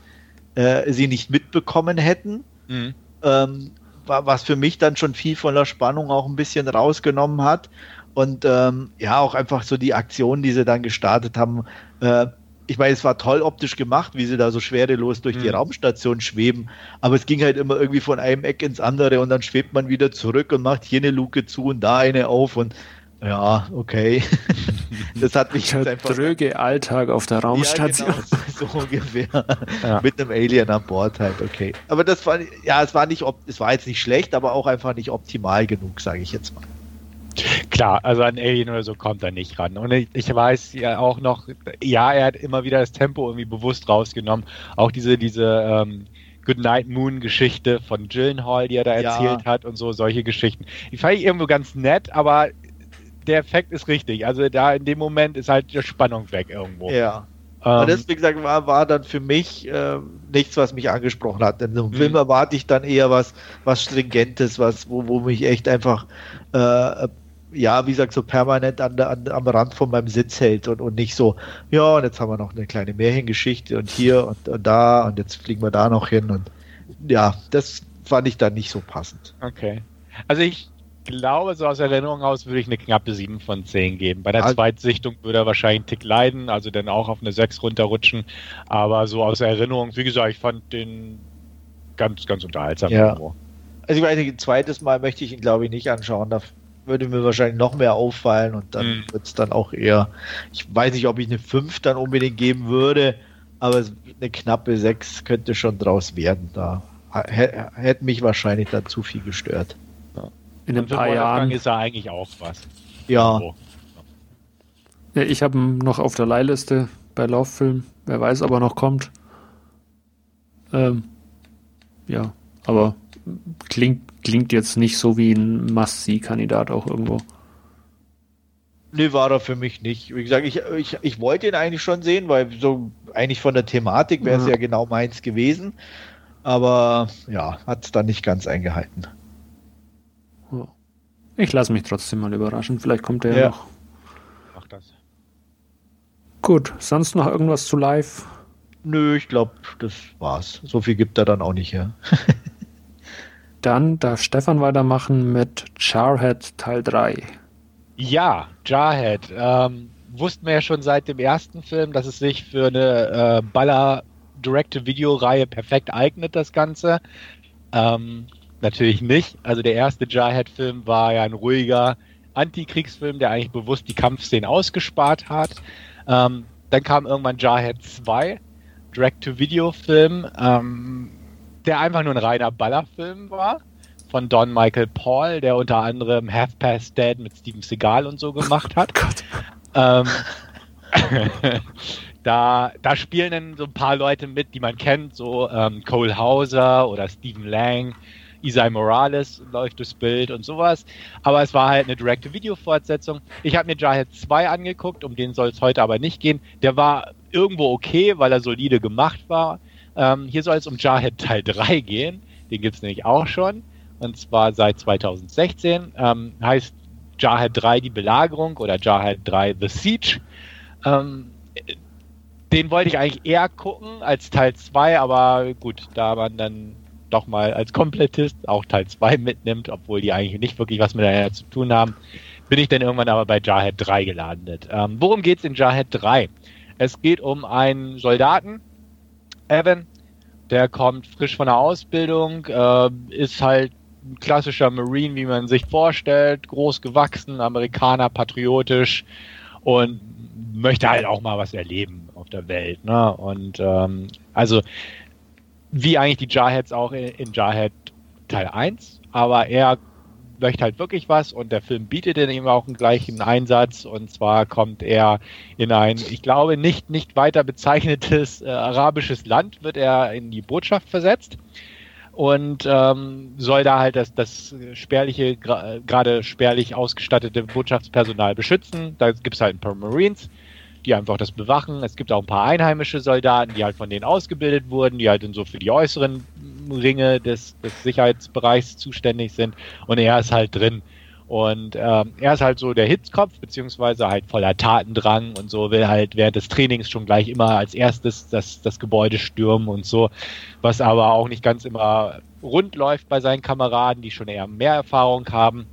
äh, sie nicht mitbekommen hätten. mhm. Ähm, wa- was für mich dann schon viel von der Spannung auch ein bisschen rausgenommen hat. Und ähm, ja, auch einfach so die Aktion, die sie dann gestartet haben. Äh, ich meine, es war toll optisch gemacht, wie sie da so schwerelos durch die Mhm. Raumstation schweben. Aber es ging halt immer irgendwie von einem Eck ins andere und dann schwebt man wieder zurück und macht hier eine Luke zu und da eine auf und ja, okay. das hat mich jetzt Der einfach dröge Alltag auf der Raumstation. ja, genau, so ungefähr. Ja. Mit einem Alien an Bord halt, okay. Aber das war, ja, es war nicht, op- es war jetzt nicht schlecht, aber auch einfach nicht optimal genug, sage ich jetzt mal. Klar, also an Alien oder so kommt er nicht ran. Und ich, ich weiß ja auch noch, ja, er hat immer wieder das Tempo irgendwie bewusst rausgenommen. Auch diese, diese ähm, Goodnight Moon Geschichte von Gyllenhaal, die er da Ja. erzählt hat und so, solche Geschichten. Die fand ich irgendwo ganz nett, aber der Effekt ist richtig. Also da in dem Moment ist halt die Spannung weg irgendwo. Ja. Ähm, wie gesagt, war, war dann für mich äh, nichts, was mich angesprochen hat. In so einem Mhm. Film erwarte ich dann eher was, was Stringentes, was, wo, wo mich echt einfach, äh, ja, wie gesagt, so permanent an, der- an, am Rand von meinem Sitz hält und, und nicht so, ja, und jetzt haben wir noch eine kleine Märchengeschichte und hier und, und da und jetzt fliegen wir da noch hin und ja, das fand ich dann nicht so passend. Okay. Also ich glaube, so aus Erinnerung aus würde ich eine knappe 7 von 10 geben. Bei der Also- Zweitsichtung würde er wahrscheinlich einen Tick leiden, also dann auch auf eine 6 runterrutschen. Aber so aus Erinnerung, wie gesagt, ich fand den ganz, ganz unterhaltsam. Ja. irgendwo. Also ich weiß nicht, ein zweites Mal möchte ich ihn, glaube ich, nicht anschauen. Da würde mir wahrscheinlich noch mehr auffallen und dann Mhm. wird es dann auch eher, ich weiß nicht, ob ich eine 5 dann unbedingt geben würde, aber eine knappe 6 könnte schon draus werden. Da hä- hätte mich wahrscheinlich dann zu viel gestört. In ein Und für paar Jahren. ist er eigentlich auch was. Ja, So. Ja, ich habe ihn noch auf der Leihliste bei Lauffilm. Wer weiß, ob er noch kommt. Ähm, ja, aber klingt, klingt jetzt nicht so wie ein Must-See-Kandidat auch irgendwo. nee, war er für mich nicht. Wie gesagt, ich, ich, ich wollte ihn eigentlich schon sehen, weil so eigentlich von der Thematik wäre es Ja. ja genau meins gewesen. Aber ja, hat es dann nicht ganz eingehalten. Ja. Ich lasse mich trotzdem mal überraschen. Vielleicht kommt er ja. Ja. noch. Mach das. Gut, sonst noch irgendwas zu live? Nö, ich glaube, das war's. So viel gibt er dann auch nicht her. Dann darf Stefan weitermachen mit Charhead Teil 3. Ja, Jarhead. Ähm, wussten wir ja schon seit dem ersten Film, dass es sich für eine äh, Baller Direct-to-Video-Reihe perfekt eignet, das Ganze. Ähm, natürlich nicht. Also der erste Jarhead-Film war ja ein ruhiger Antikriegsfilm, der eigentlich bewusst die Kampfszenen ausgespart hat. Ähm, dann kam irgendwann Jarhead 2, Direct-to-Video-Film, ähm, der einfach nur ein reiner Ballerfilm war von Don Michael Paul, der unter anderem Half Past Dead mit Steven Seagal und so gemacht hat. ähm, da, da spielen dann so ein paar Leute mit, die man kennt, so ähm, Cole Hauser oder Stephen Lang. Isai Morales läuft durchs Bild und sowas. Aber es war halt eine Direct-to-Video-Fortsetzung. Ich habe mir Jarhead 2 angeguckt, um den soll es heute aber nicht gehen. Der war irgendwo okay, weil er solide gemacht war. Ähm, hier soll es um Jarhead Teil 3 gehen. Den gibt es nämlich auch schon. Und zwar seit 2016. Ähm, heißt Jarhead 3 die Belagerung oder Jarhead 3 The Siege. Ähm, den wollte ich eigentlich eher gucken als Teil 2, aber gut, da man dann doch mal als Komplettist auch Teil 2 mitnimmt, obwohl die eigentlich nicht wirklich was miteinander zu tun haben, bin ich dann irgendwann aber bei Jarhead 3 gelandet. Ähm, worum geht's in Jarhead 3? Es geht um einen Soldaten, Evan, der kommt frisch von der Ausbildung, äh, ist halt ein klassischer Marine, wie man sich vorstellt, groß gewachsen, Amerikaner, patriotisch und möchte halt auch mal was erleben auf der Welt. Ne? Und ähm, also wie eigentlich die Jarheads auch in, in Jarhead Teil 1, aber er möchte halt wirklich was und der Film bietet ihm auch einen gleichen Einsatz und zwar kommt er in ein, ich glaube, nicht, nicht weiter bezeichnetes äh, arabisches Land, wird er in die Botschaft versetzt und ähm, soll da halt das, das spärliche, gerade spärlich ausgestattete Botschaftspersonal beschützen. Da gibt es halt ein paar Marines, die einfach das bewachen. Es gibt auch ein paar einheimische Soldaten, die halt von denen ausgebildet wurden, die halt dann so für die äußeren Ringe des, des Sicherheitsbereichs zuständig sind. Und er ist halt drin. Und ähm, er ist halt so der Hitzkopf, beziehungsweise halt voller Tatendrang und so, will halt während des Trainings schon gleich immer als erstes das, das Gebäude stürmen und so, was aber auch nicht ganz immer rund läuft bei seinen Kameraden, die schon eher mehr Erfahrung haben.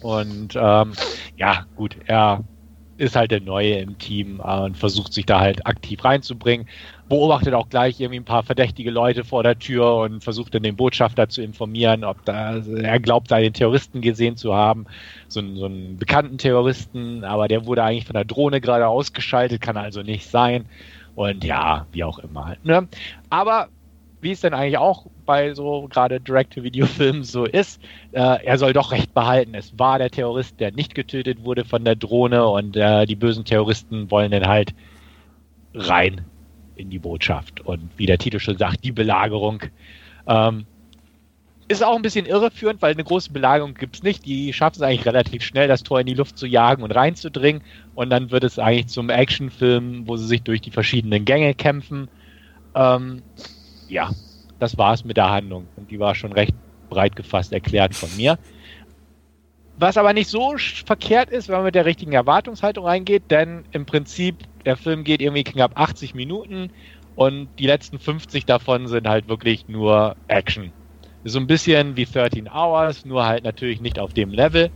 Und ähm, ja, gut, er ist halt der Neue im Team äh, und versucht sich da halt aktiv reinzubringen. Beobachtet auch gleich irgendwie ein paar verdächtige Leute vor der Tür und versucht dann den Botschafter zu informieren, ob da, er glaubt, einen Terroristen gesehen zu haben. So, so einen bekannten Terroristen, aber der wurde eigentlich von der Drohne gerade ausgeschaltet, kann also nicht sein. Und ja, wie auch immer. Ne? Aber wie es denn eigentlich auch bei so gerade Direct-to-Video-Filmen so ist, äh, er soll doch Recht behalten. Es war der Terrorist, der nicht getötet wurde von der Drohne und äh, die bösen Terroristen wollen dann halt rein in die Botschaft. Und wie der Titel schon sagt, die Belagerung. Ähm, ist auch ein bisschen irreführend, weil eine große Belagerung gibt es nicht. Die schaffen es eigentlich relativ schnell, das Tor in die Luft zu jagen und reinzudringen. Und dann wird es eigentlich zum Actionfilm, wo sie sich durch die verschiedenen Gänge kämpfen. Ähm, ja, das war's mit der Handlung. Und die war schon recht breit gefasst erklärt von mir. Was aber nicht so verkehrt ist, wenn man mit der richtigen Erwartungshaltung reingeht, denn im Prinzip, der Film geht irgendwie knapp 80 Minuten und die letzten 50 davon sind halt wirklich nur Action. So ein bisschen wie 13 Hours, nur halt natürlich nicht auf dem Level.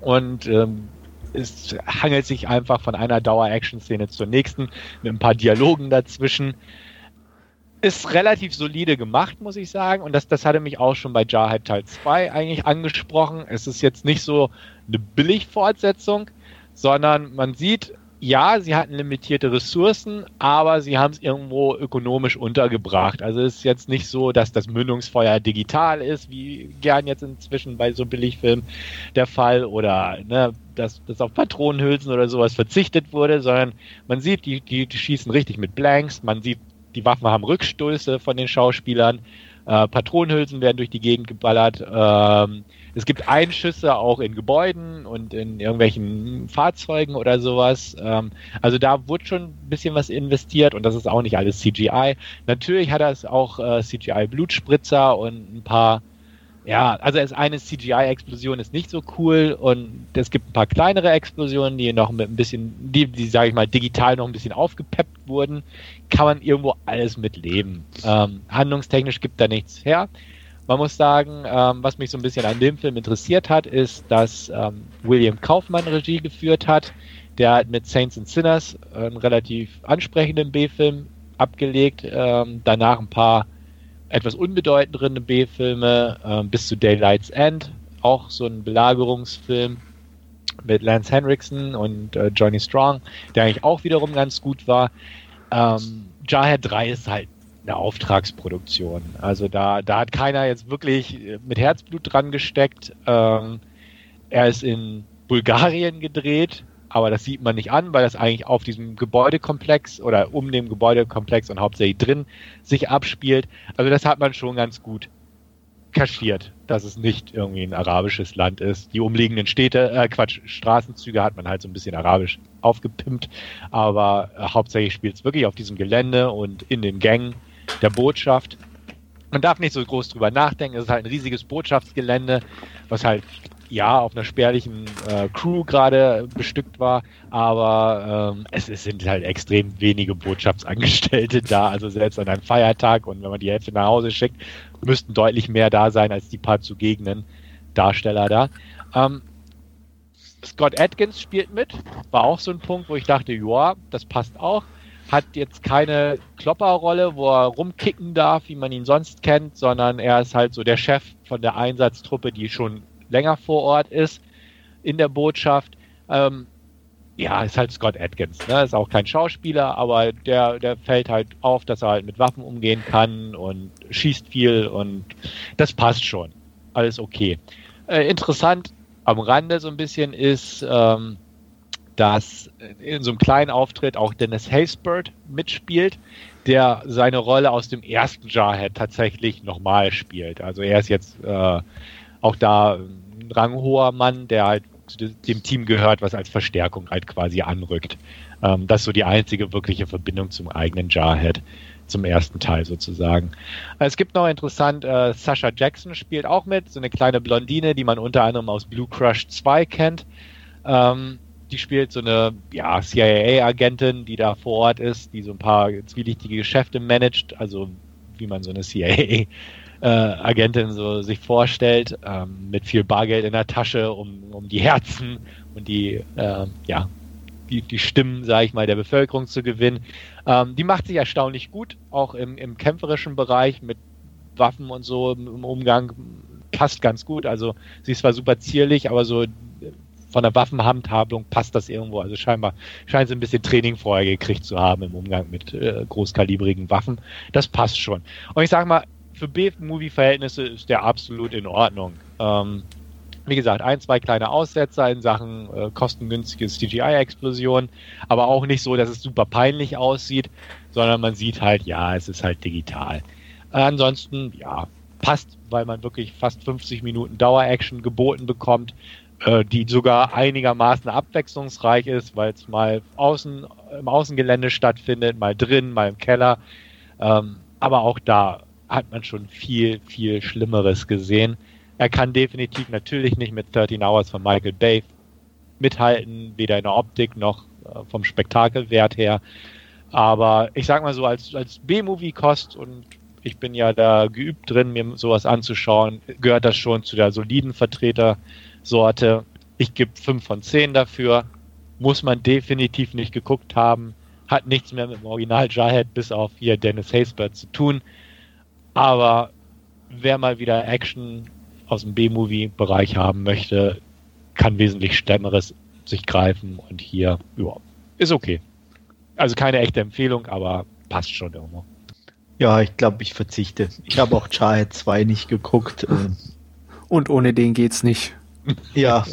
Und ähm, es hangelt sich einfach von einer Dauer-Action-Szene zur nächsten mit ein paar Dialogen dazwischen ist relativ solide gemacht, muss ich sagen. Und das, das hatte mich auch schon bei Jarhead Teil 2 eigentlich angesprochen. Es ist jetzt nicht so eine Billig-Fortsetzung, sondern man sieht, ja, sie hatten limitierte Ressourcen, aber sie haben es irgendwo ökonomisch untergebracht. Also es ist jetzt nicht so, dass das Mündungsfeuer digital ist, wie gern jetzt inzwischen bei so Billigfilmen der Fall, oder ne, dass, dass auf Patronenhülsen oder sowas verzichtet wurde, sondern man sieht, die, die, die schießen richtig mit Blanks, man sieht die Waffen haben Rückstöße von den Schauspielern. Äh, Patronenhülsen werden durch die Gegend geballert. Ähm, es gibt Einschüsse auch in Gebäuden und in irgendwelchen Fahrzeugen oder sowas. Ähm, also da wurde schon ein bisschen was investiert und das ist auch nicht alles CGI. Natürlich hat es auch äh, CGI-Blutspritzer und ein paar ja, also es eine CGI-Explosion ist nicht so cool und es gibt ein paar kleinere Explosionen, die noch mit ein bisschen, die, die sage ich mal, digital noch ein bisschen aufgepeppt wurden. Kann man irgendwo alles mitleben. Ähm, handlungstechnisch gibt da nichts her. Man muss sagen, ähm, was mich so ein bisschen an dem Film interessiert hat, ist, dass ähm, William Kaufmann Regie geführt hat. Der hat mit Saints and Sinners einen relativ ansprechenden B-Film abgelegt, ähm, danach ein paar etwas unbedeutendere B-Filme, äh, bis zu Daylight's End, auch so ein Belagerungsfilm mit Lance Henriksen und äh, Johnny Strong, der eigentlich auch wiederum ganz gut war. Ähm, Jarhead 3 ist halt eine Auftragsproduktion. Also da, da hat keiner jetzt wirklich mit Herzblut dran gesteckt. Ähm, er ist in Bulgarien gedreht, aber das sieht man nicht an, weil das eigentlich auf diesem Gebäudekomplex oder um dem Gebäudekomplex und hauptsächlich drin sich abspielt. Also das hat man schon ganz gut kaschiert, dass es nicht irgendwie ein arabisches Land ist. Die umliegenden Städte, äh, Quatsch, Straßenzüge hat man halt so ein bisschen arabisch aufgepimpt, aber äh, hauptsächlich spielt es wirklich auf diesem Gelände und in den Gängen der Botschaft. Man darf nicht so groß drüber nachdenken, es ist halt ein riesiges Botschaftsgelände, was halt ja auf einer spärlichen äh, Crew gerade bestückt war, aber ähm, es, es, sind halt extrem wenige Botschaftsangestellte da, also selbst an einem Feiertag und wenn man die Hälfte nach Hause schickt, müssten deutlich mehr da sein als die paar zugegenen Darsteller da. Ähm, Scott Atkins spielt mit, war auch so ein Punkt, wo ich dachte, ja, das passt auch. Hat jetzt keine Klopperrolle, wo er rumkicken darf, wie man ihn sonst kennt, sondern er ist halt so der Chef von der Einsatztruppe, die schon länger vor Ort ist in der Botschaft. Ähm, ja, ist halt Scott Atkins. Ne? Ist auch kein Schauspieler, aber der, der fällt halt auf, dass er halt mit Waffen umgehen kann und schießt viel und das passt schon. Alles okay. Äh, interessant am Rande so ein bisschen ist, ähm, dass in so einem kleinen Auftritt auch Dennis Haysbert mitspielt, der seine Rolle aus dem ersten Jarhead tatsächlich nochmal spielt. Also er ist jetzt äh, auch da ein ranghoher Mann, der halt zu dem Team gehört, was als Verstärkung halt quasi anrückt. Ähm, das ist so die einzige wirkliche Verbindung zum eigenen Jarhead, zum ersten Teil sozusagen. Es gibt noch interessant, äh, Sasha Jackson spielt auch mit, so eine kleine Blondine, die man unter anderem aus Blue Crush 2 kennt. Ähm, die spielt so eine ja, CIA-Agentin, die da vor Ort ist, die so ein paar zwielichtige Geschäfte managt, also wie man so eine CIA äh, Agentin so sich vorstellt, ähm, mit viel Bargeld in der Tasche, um, um die Herzen und die, äh, ja, die, die Stimmen, sage ich mal, der Bevölkerung zu gewinnen. Ähm, die macht sich erstaunlich gut, auch im, im kämpferischen Bereich mit Waffen und so im Umgang passt ganz gut. Also sie ist zwar super zierlich, aber so von der Waffenhandhabung passt das irgendwo. Also scheinbar scheint sie ein bisschen Training vorher gekriegt zu haben im Umgang mit äh, großkalibrigen Waffen. Das passt schon. Und ich sage mal, für B-Movie-Verhältnisse ist der absolut in Ordnung. Ähm, wie gesagt, ein, zwei kleine Aussetzer in Sachen äh, kostengünstige CGI-Explosion, aber auch nicht so, dass es super peinlich aussieht, sondern man sieht halt, ja, es ist halt digital. Äh, ansonsten, ja, passt, weil man wirklich fast 50 Minuten Dauer-Action geboten bekommt, äh, die sogar einigermaßen abwechslungsreich ist, weil es mal außen, im Außengelände stattfindet, mal drin, mal im Keller. Ähm, aber auch da hat man schon viel, viel Schlimmeres gesehen. Er kann definitiv natürlich nicht mit 13 Hours von Michael Bay mithalten, weder in der Optik noch äh, vom Spektakelwert her. Aber ich sag mal so, als, als B-Movie-Kost und ich bin ja da geübt drin, mir sowas anzuschauen, gehört das schon zu der soliden Vertretersorte. Ich gebe 5 von 10 dafür. Muss man definitiv nicht geguckt haben. Hat nichts mehr mit dem Original Jarhead bis auf hier Dennis Haysbert zu tun. Aber wer mal wieder Action aus dem B-Movie-Bereich haben möchte, kann wesentlich Stämmeres sich greifen und hier, ja, ist okay. Also keine echte Empfehlung, aber passt schon irgendwo. Ja, ich glaube, ich verzichte. Ich habe auch Jarhead 2 nicht geguckt. Ähm. Und ohne den geht's nicht. Ja,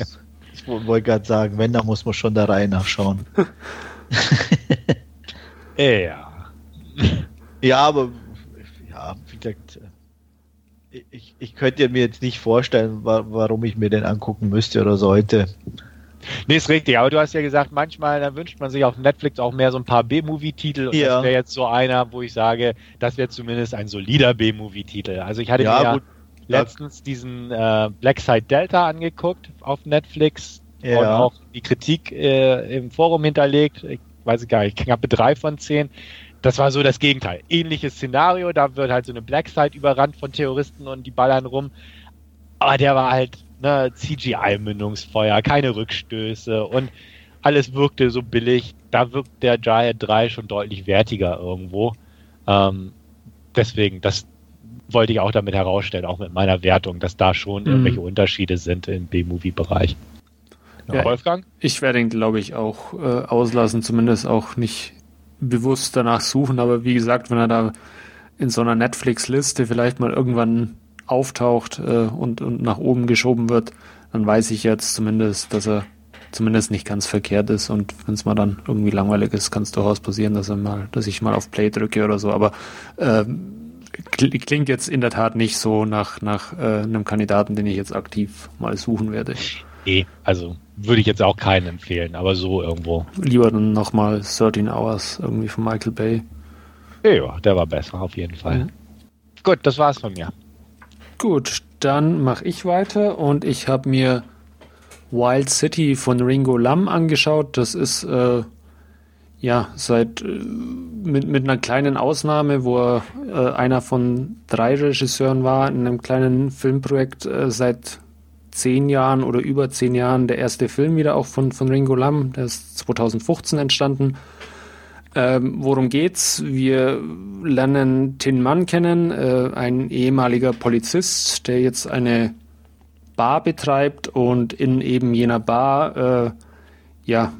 ich wollte gerade sagen, wenn, dann muss man schon der Reihe nachschauen. ja. Ja, aber wie gesagt, äh, ich, ich könnte mir jetzt nicht vorstellen, warum ich mir den angucken müsste oder sollte. Nee, ist richtig, aber du hast ja gesagt, manchmal da wünscht man sich auf Netflix auch mehr so ein paar B-Movie-Titel und ja. das wäre jetzt so einer, wo ich sage, das wäre zumindest ein solider B-Movie-Titel. Also ich hatte ja, mir gut, letztens ja. diesen äh, Black Side Delta angeguckt auf Netflix ja. und auch die Kritik äh, im Forum hinterlegt. Ich weiß gar nicht, knappe drei von zehn. Das war so das Gegenteil. Ähnliches Szenario, da wird halt so eine Black Side überrannt von Terroristen und die ballern rum. Aber der war halt ne, CGI-Mündungsfeuer, keine Rückstöße und alles wirkte so billig. Da wirkt der Giant 3 schon deutlich wertiger irgendwo. Ähm, deswegen, das wollte ich auch damit herausstellen, auch mit meiner Wertung, dass da schon mhm. irgendwelche Unterschiede sind im B-Movie-Bereich. Ja, Wolfgang? Ich werde ihn, glaube ich, auch äh, auslassen, zumindest auch nicht bewusst danach suchen, aber wie gesagt, wenn er da in so einer Netflix-Liste vielleicht mal irgendwann auftaucht äh, und, und nach oben geschoben wird, dann weiß ich jetzt zumindest, dass er zumindest nicht ganz verkehrt ist und wenn es mal dann irgendwie langweilig ist, kann es durchaus passieren, dass er mal, dass ich mal auf Play drücke oder so. Aber äh, klingt jetzt in der Tat nicht so nach, nach äh, einem Kandidaten, den ich jetzt aktiv mal suchen werde. Nee, also würde ich jetzt auch keinen empfehlen, aber so irgendwo. Lieber dann nochmal 13 Hours irgendwie von Michael Bay. Ja, der war besser auf jeden Fall. Mhm. Gut, das war's von mir. Gut, dann mache ich weiter und ich habe mir Wild City von Ringo Lam angeschaut. Das ist äh, ja seit äh, mit, mit einer kleinen Ausnahme, wo er äh, einer von drei Regisseuren war in einem kleinen Filmprojekt äh, seit zehn Jahren oder über zehn Jahren der erste Film wieder auch von, von Ringo Lam. Der ist 2015 entstanden. Ähm, worum geht's? Wir lernen Tin Man kennen, äh, ein ehemaliger Polizist, der jetzt eine Bar betreibt und in eben jener Bar äh, ja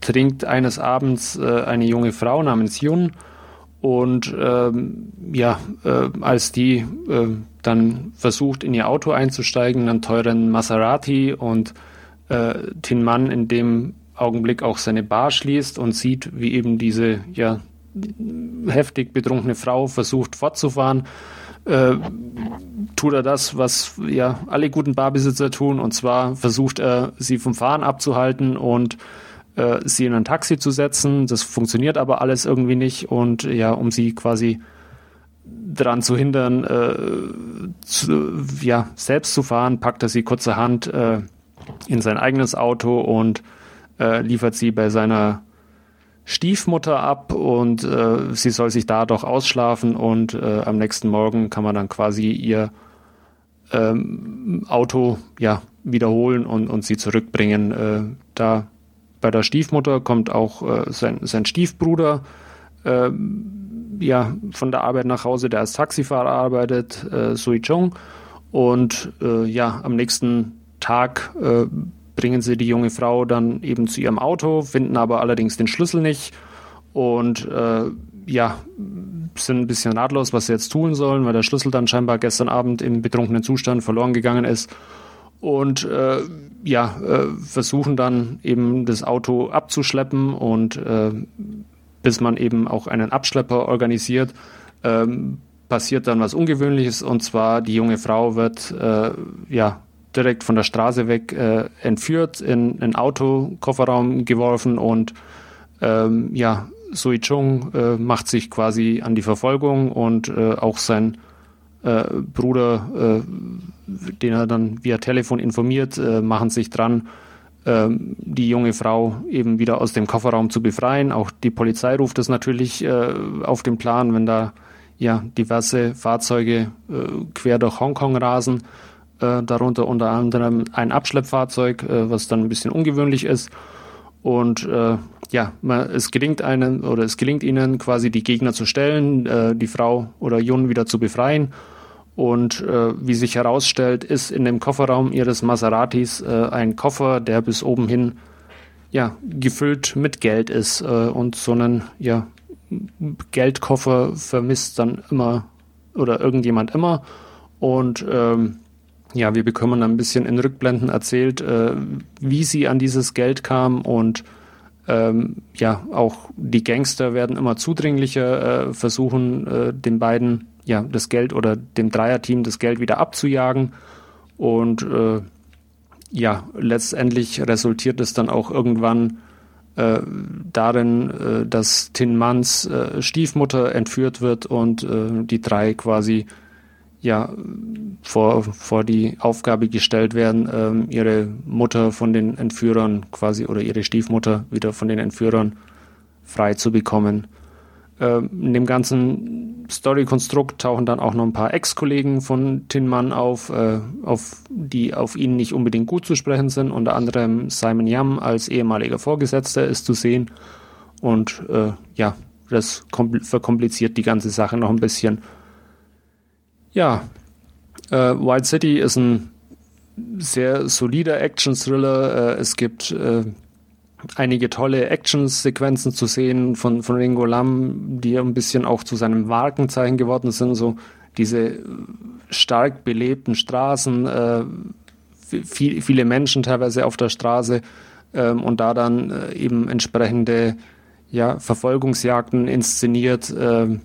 trinkt eines Abends äh, eine junge Frau namens Yun und ähm, ja äh, als die äh, dann versucht in ihr Auto einzusteigen, einen teuren Maserati und äh, Tin Man in dem Augenblick auch seine Bar schließt und sieht, wie eben diese ja heftig betrunkene Frau versucht fortzufahren, äh, tut er das, was ja alle guten Barbesitzer tun, und zwar versucht er, sie vom Fahren abzuhalten und äh, sie in ein Taxi zu setzen. Das funktioniert aber alles irgendwie nicht und ja, um sie quasi daran zu hindern, äh, zu, ja, selbst zu fahren, packt er sie kurzerhand äh, in sein eigenes Auto und äh, liefert sie bei seiner Stiefmutter ab und äh, sie soll sich da doch ausschlafen und äh, am nächsten Morgen kann man dann quasi ihr ähm, Auto ja wiederholen und, und sie zurückbringen. Äh, da bei der Stiefmutter kommt auch äh, sein, sein Stiefbruder äh, ja von der Arbeit nach Hause, der als Taxifahrer arbeitet, äh, Sui Chung und äh, ja am nächsten Tag äh, bringen sie die junge Frau dann eben zu ihrem Auto, finden aber allerdings den Schlüssel nicht und äh, ja, sind ein bisschen ratlos, was sie jetzt tun sollen, weil der Schlüssel dann scheinbar gestern Abend im betrunkenen Zustand verloren gegangen ist. Und äh, ja, äh, versuchen dann eben das Auto abzuschleppen und äh, bis man eben auch einen Abschlepper organisiert, ähm, passiert dann was Ungewöhnliches. Und zwar die junge Frau wird äh, ja direkt von der Straße weg äh, entführt, in ein Auto, Kofferraum geworfen und ähm, ja, Sui Chung äh, macht sich quasi an die Verfolgung und auch sein äh, Bruder, äh, den er dann via Telefon informiert, äh, machen sich dran, ähm, die junge Frau eben wieder aus dem Kofferraum zu befreien. Auch die Polizei ruft es natürlich auf den Plan, wenn da ja diverse Fahrzeuge quer durch Hongkong rasen äh, darunter unter anderem ein Abschleppfahrzeug, äh, was dann ein bisschen ungewöhnlich ist. Und äh, ja, man, es gelingt einem oder es gelingt ihnen quasi die Gegner zu stellen, äh, die Frau oder Jun wieder zu befreien. Und äh, wie sich herausstellt, ist in dem Kofferraum ihres Maseratis äh, ein Koffer, der bis oben hin ja, gefüllt mit Geld ist. Äh, und so einen ja, Geldkoffer vermisst dann immer oder irgendjemand immer. Und ähm, ja, wir bekommen ein bisschen in Rückblenden erzählt, äh, wie sie an dieses Geld kam und ähm, ja, auch die Gangster werden immer zudringlicher, äh, versuchen äh, den beiden ja das Geld oder dem Dreierteam das Geld wieder abzujagen und äh, ja, letztendlich resultiert es dann auch irgendwann äh, darin, äh, dass Tin Mans äh, Stiefmutter entführt wird und äh, die drei quasi ja vor, vor die Aufgabe gestellt werden, ähm, ihre Mutter von den Entführern quasi oder ihre Stiefmutter wieder von den Entführern frei zu bekommen. Ähm, in dem ganzen Story-Konstrukt tauchen dann auch noch ein paar Ex-Kollegen von Tin Man auf, äh, auf, die auf ihn nicht unbedingt gut zu sprechen sind. Unter anderem Simon Yam als ehemaliger Vorgesetzter ist zu sehen. Und äh, ja, das verkompliziert die ganze Sache noch ein bisschen. Ja, äh, Wild City ist ein sehr solider Action-Thriller. Äh, es gibt äh, einige tolle Action-Sequenzen zu sehen von, von Ringo Lam, die ein bisschen auch zu seinem Markenzeichen geworden sind, so diese stark belebten Straßen, äh, viel, viele Menschen teilweise auf der Straße ähm, und da dann äh, eben entsprechende ja, Verfolgungsjagden inszeniert, äh, äh,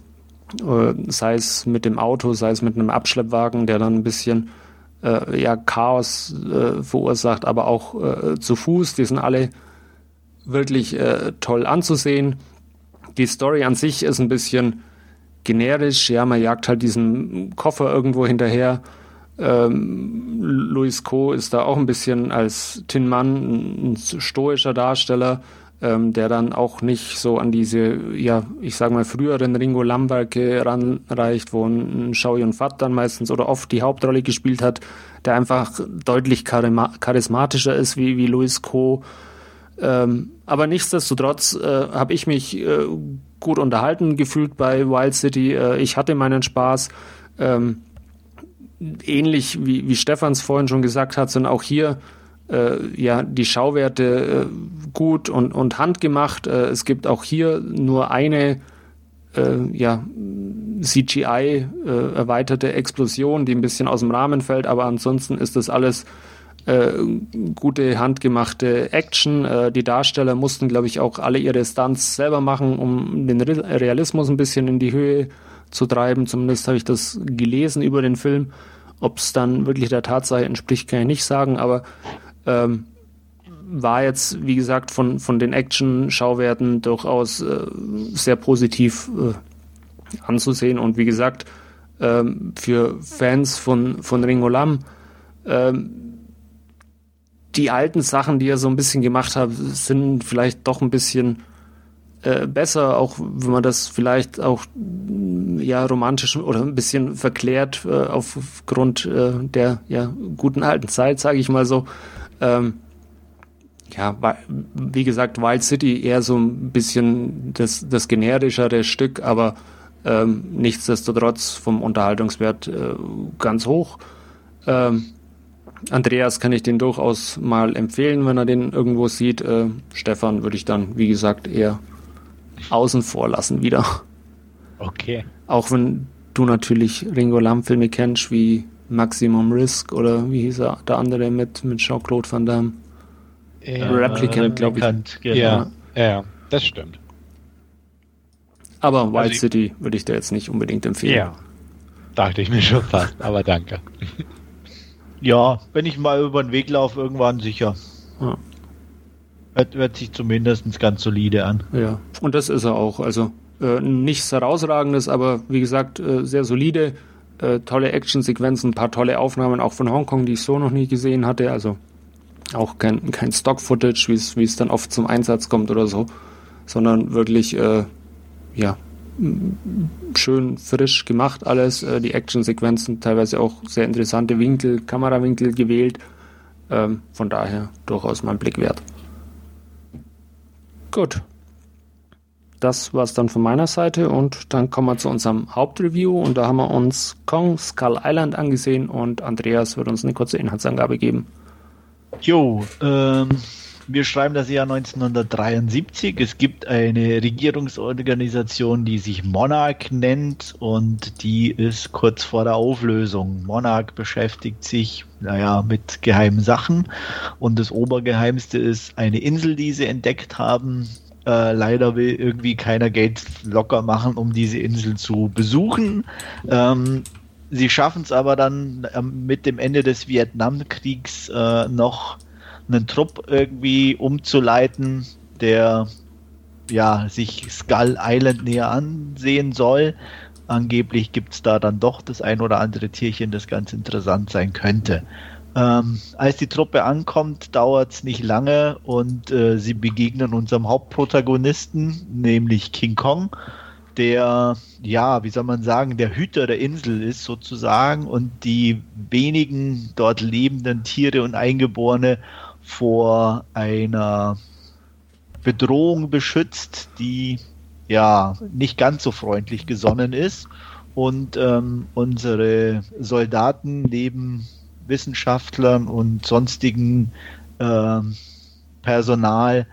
sei es mit dem Auto, sei es mit einem Abschleppwagen, der dann ein bisschen äh, ja, Chaos äh, verursacht, aber auch äh, zu Fuß. Die sind alle wirklich äh, toll anzusehen. Die Story an sich ist ein bisschen generisch. Ja, man jagt halt diesen Koffer irgendwo hinterher. Ähm, Louis Co. ist da auch ein bisschen als Tin Man ein stoischer Darsteller, ähm, der dann auch nicht so an diese, ja, ich sag mal, früheren Ringo Lamberke ranreicht, wo ein Shao Yun Fat dann meistens oder oft die Hauptrolle gespielt hat, der einfach deutlich charismatischer ist wie, wie Louis Co. Ähm, aber nichtsdestotrotz äh, habe ich mich äh, gut unterhalten gefühlt bei Wild City. Äh, ich hatte meinen Spaß. Ähm, ähnlich wie, wie Stefans vorhin schon gesagt hat, sind auch hier äh, ja die Schauwerte äh, gut und, und handgemacht. Äh, es gibt auch hier nur eine ja, CGI erweiterte Explosion, die ein bisschen aus dem Rahmen fällt, aber ansonsten ist das alles äh, gute handgemachte Action. Äh, die Darsteller mussten, glaube ich, auch alle ihre Stunts selber machen, um den Realismus ein bisschen in die Höhe zu treiben. Zumindest habe ich das gelesen über den Film. Ob es dann wirklich der Tatsache entspricht, kann ich nicht sagen, aber ähm, war jetzt, wie gesagt, von, von den Action-Schauwerten durchaus äh, sehr positiv äh, anzusehen. Und wie gesagt, ähm, für Fans von, von Ringo Lam ähm, die alten Sachen, die er so ein bisschen gemacht hat, sind vielleicht doch ein bisschen äh, besser, auch wenn man das vielleicht auch ja romantisch oder ein bisschen verklärt äh, aufgrund äh, der ja guten alten Zeit, sage ich mal so. Ähm, ja, wie gesagt, Wild City eher so ein bisschen das, das generischere Stück, aber ähm, nichtsdestotrotz vom Unterhaltungswert äh, ganz hoch. Ähm, Andreas kann ich den durchaus mal empfehlen, wenn er den irgendwo sieht. Äh, Stefan würde ich dann, wie gesagt, eher außen vor lassen wieder. Okay. Auch wenn du natürlich Ringo Lam Filme kennst, wie Maximum Risk oder wie hieß er, der andere mit, mit Jean-Claude Van Damme. Ja, Replicant, glaube ich. Genau. Ja, ja, das stimmt. Aber Wild also City würde ich dir jetzt nicht unbedingt empfehlen. Ja, dachte ich mir schon fast, aber danke. Ja, wenn ich mal über den Weg laufe, irgendwann sicher. Ja. Hört, hört sich zumindest ganz solide an. Ja, und das ist er auch. Also äh, nichts herausragendes, aber wie gesagt, äh, sehr solide. Äh, tolle Actionsequenzen, ein paar tolle Aufnahmen auch von Hongkong, die ich so noch nie gesehen hatte. Also auch kein, kein Stock-Footage, wie es dann oft zum Einsatz kommt oder so, sondern wirklich, äh, ja, schön frisch gemacht alles. Äh, die Actionsequenzen teilweise auch sehr interessante Winkel, Kamerawinkel gewählt. Ähm, von daher durchaus mal ein Blick wert. Gut. Das war es dann von meiner Seite und dann kommen wir zu unserem Hauptreview und da haben wir uns Kong Skull Island angesehen und Andreas wird uns eine kurze Inhaltsangabe geben. Jo, ähm, wir schreiben das Jahr 1973. Es gibt eine Regierungsorganisation, die sich Monarch nennt und die ist kurz vor der Auflösung. Monarch beschäftigt sich, naja, mit geheimen Sachen und das Obergeheimste ist eine Insel, die sie entdeckt haben. Äh, leider will irgendwie keiner Geld locker machen, um diese Insel zu besuchen. Ähm, sie schaffen es aber dann äh, mit dem Ende des Vietnamkriegs äh, noch einen Trupp irgendwie umzuleiten, der ja sich Skull Island näher ansehen soll. Angeblich gibt es da dann doch das ein oder andere Tierchen, das ganz interessant sein könnte. Ähm, als die Truppe ankommt, dauert es nicht lange und äh, sie begegnen unserem Hauptprotagonisten, nämlich King Kong, der, ja, wie soll man sagen, der Hüter der Insel ist sozusagen und die wenigen dort lebenden Tiere und Eingeborene vor einer Bedrohung beschützt, die ja nicht ganz so freundlich gesonnen ist. Und ähm, unsere Soldaten neben Wissenschaftlern und sonstigen ähm, Personal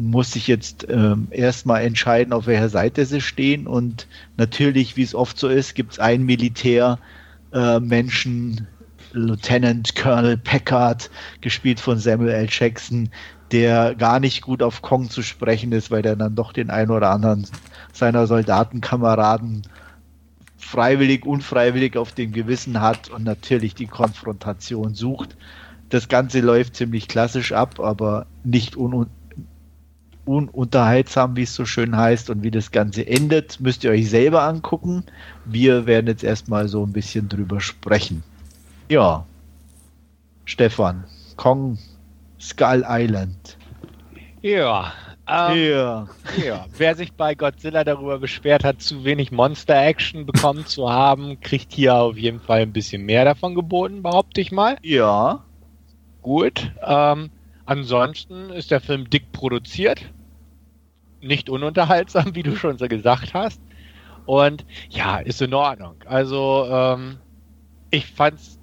muss sich jetzt ähm, erstmal entscheiden, auf welcher Seite sie stehen. Und natürlich, wie es oft so ist, gibt es einen Militärmenschen, äh, Lieutenant Colonel Packard, gespielt von Samuel L. Jackson, der gar nicht gut auf Kong zu sprechen ist, weil der dann doch den einen oder anderen seiner Soldatenkameraden freiwillig, unfreiwillig auf dem Gewissen hat und natürlich die Konfrontation sucht. Das Ganze läuft ziemlich klassisch ab, aber nicht un ununterhaltsam, wie es so schön heißt. Und wie das Ganze endet, müsst ihr euch selber angucken. Wir werden jetzt erstmal so ein bisschen drüber sprechen. Ja, Stefan, Kong Skull Island. Ja, ähm, ja. ja. Wer sich bei Godzilla darüber beschwert hat, zu wenig Monster-Action bekommen zu haben, kriegt hier auf jeden Fall ein bisschen mehr davon geboten, behaupte ich mal. Ja. Gut. Ähm, ansonsten ist der Film dick produziert. Nicht ununterhaltsam, wie du schon so gesagt hast. Und ja, ist in Ordnung. Also, ähm, ich fand's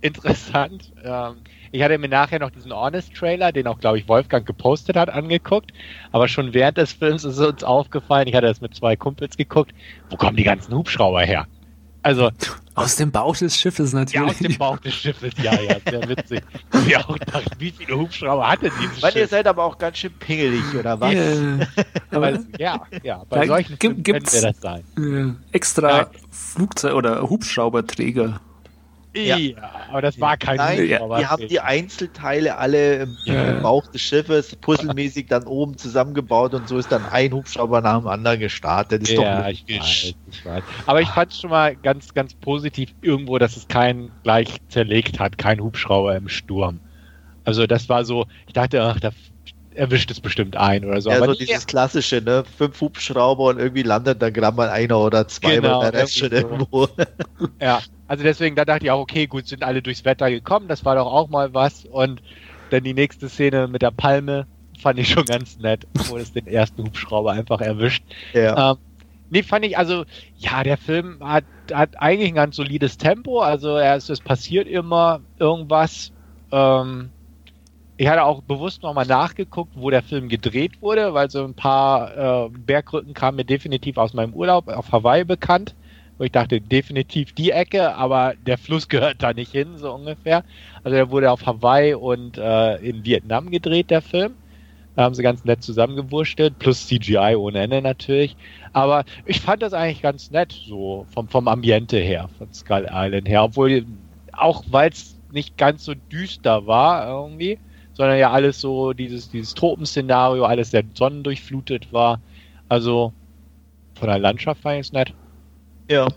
interessant. Ähm, ich hatte mir nachher noch diesen Honest-Trailer, den auch, glaube ich, Wolfgang gepostet hat, angeguckt. Aber schon während des Films ist uns aufgefallen, ich hatte das mit zwei Kumpels geguckt, wo kommen die ganzen Hubschrauber her? Also. Aus dem Bauch des Schiffes natürlich. Ja, aus dem Bauch des Schiffes, ja, ja, sehr witzig. ich auch dachte, wie viele Hubschrauber hatte dieses Weil Schiff? ihr seid aber auch ganz schön pingelig, oder was? Yeah. aber, ja, ja, bei solchen gibt, gibt's, wir das sein. Äh, extra Flugzeug- oder Hubschrauberträger. Ja. ja, aber das war kein Nein, ja. Die haben die Einzelteile alle im, ja. Bauch des Schiffes puzzelmäßig dann oben zusammengebaut und so ist dann ein Hubschrauber nach dem anderen gestartet. Ist ja, ich weiß, ich weiß. Aber ich fand es schon mal ganz, ganz positiv irgendwo, dass es keinen gleich zerlegt hat, kein Hubschrauber im Sturm. Also das war so, ich dachte, ach, da erwischt es bestimmt ein oder so. Ja, aber so dieses klassische, ne? Fünf Hubschrauber und irgendwie landet dann gerade mal einer oder zwei, genau, der Rest schon irgendwo. ja, also deswegen, da dachte ich auch, okay, gut, sind alle durchs Wetter gekommen, das war doch auch mal was. Und dann die nächste Szene mit der Palme fand ich schon ganz nett, wo es den ersten Hubschrauber einfach erwischt. Ja. Ähm, nee, fand ich, also, ja, der Film hat, hat eigentlich ein ganz solides Tempo, also er ist, es passiert immer irgendwas. Ähm, ich hatte auch bewusst nochmal nachgeguckt, wo der Film gedreht wurde, weil so ein paar äh, Bergrücken kamen mir definitiv aus meinem Urlaub auf Hawaii bekannt, wo ich dachte, definitiv die Ecke, aber der Fluss gehört da nicht hin, so ungefähr. Also der wurde auf Hawaii und äh, in Vietnam gedreht, der Film. Da haben sie ganz nett zusammengewurstelt, plus CGI ohne Ende natürlich. Aber ich fand das eigentlich ganz nett, so vom, vom Ambiente her, von Skull Island her, obwohl auch weil es nicht ganz so düster war irgendwie sondern ja alles so dieses, dieses Tropenszenario, alles sehr sonnendurchflutet war. Also von der Landschaft fand ich es nett. Ja.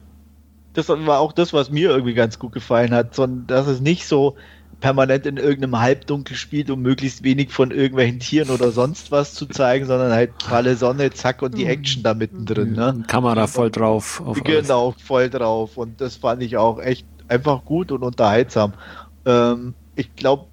Das war auch das, was mir irgendwie ganz gut gefallen hat, sondern dass es nicht so permanent in irgendeinem Halbdunkel spielt, um möglichst wenig von irgendwelchen Tieren oder sonst was zu zeigen, sondern halt pralle Sonne, zack und die Action da mittendrin. Ne? Kamera voll drauf. genau, alles. voll drauf. Und das fand ich auch echt einfach gut und unterhaltsam. Ähm, ich glaube,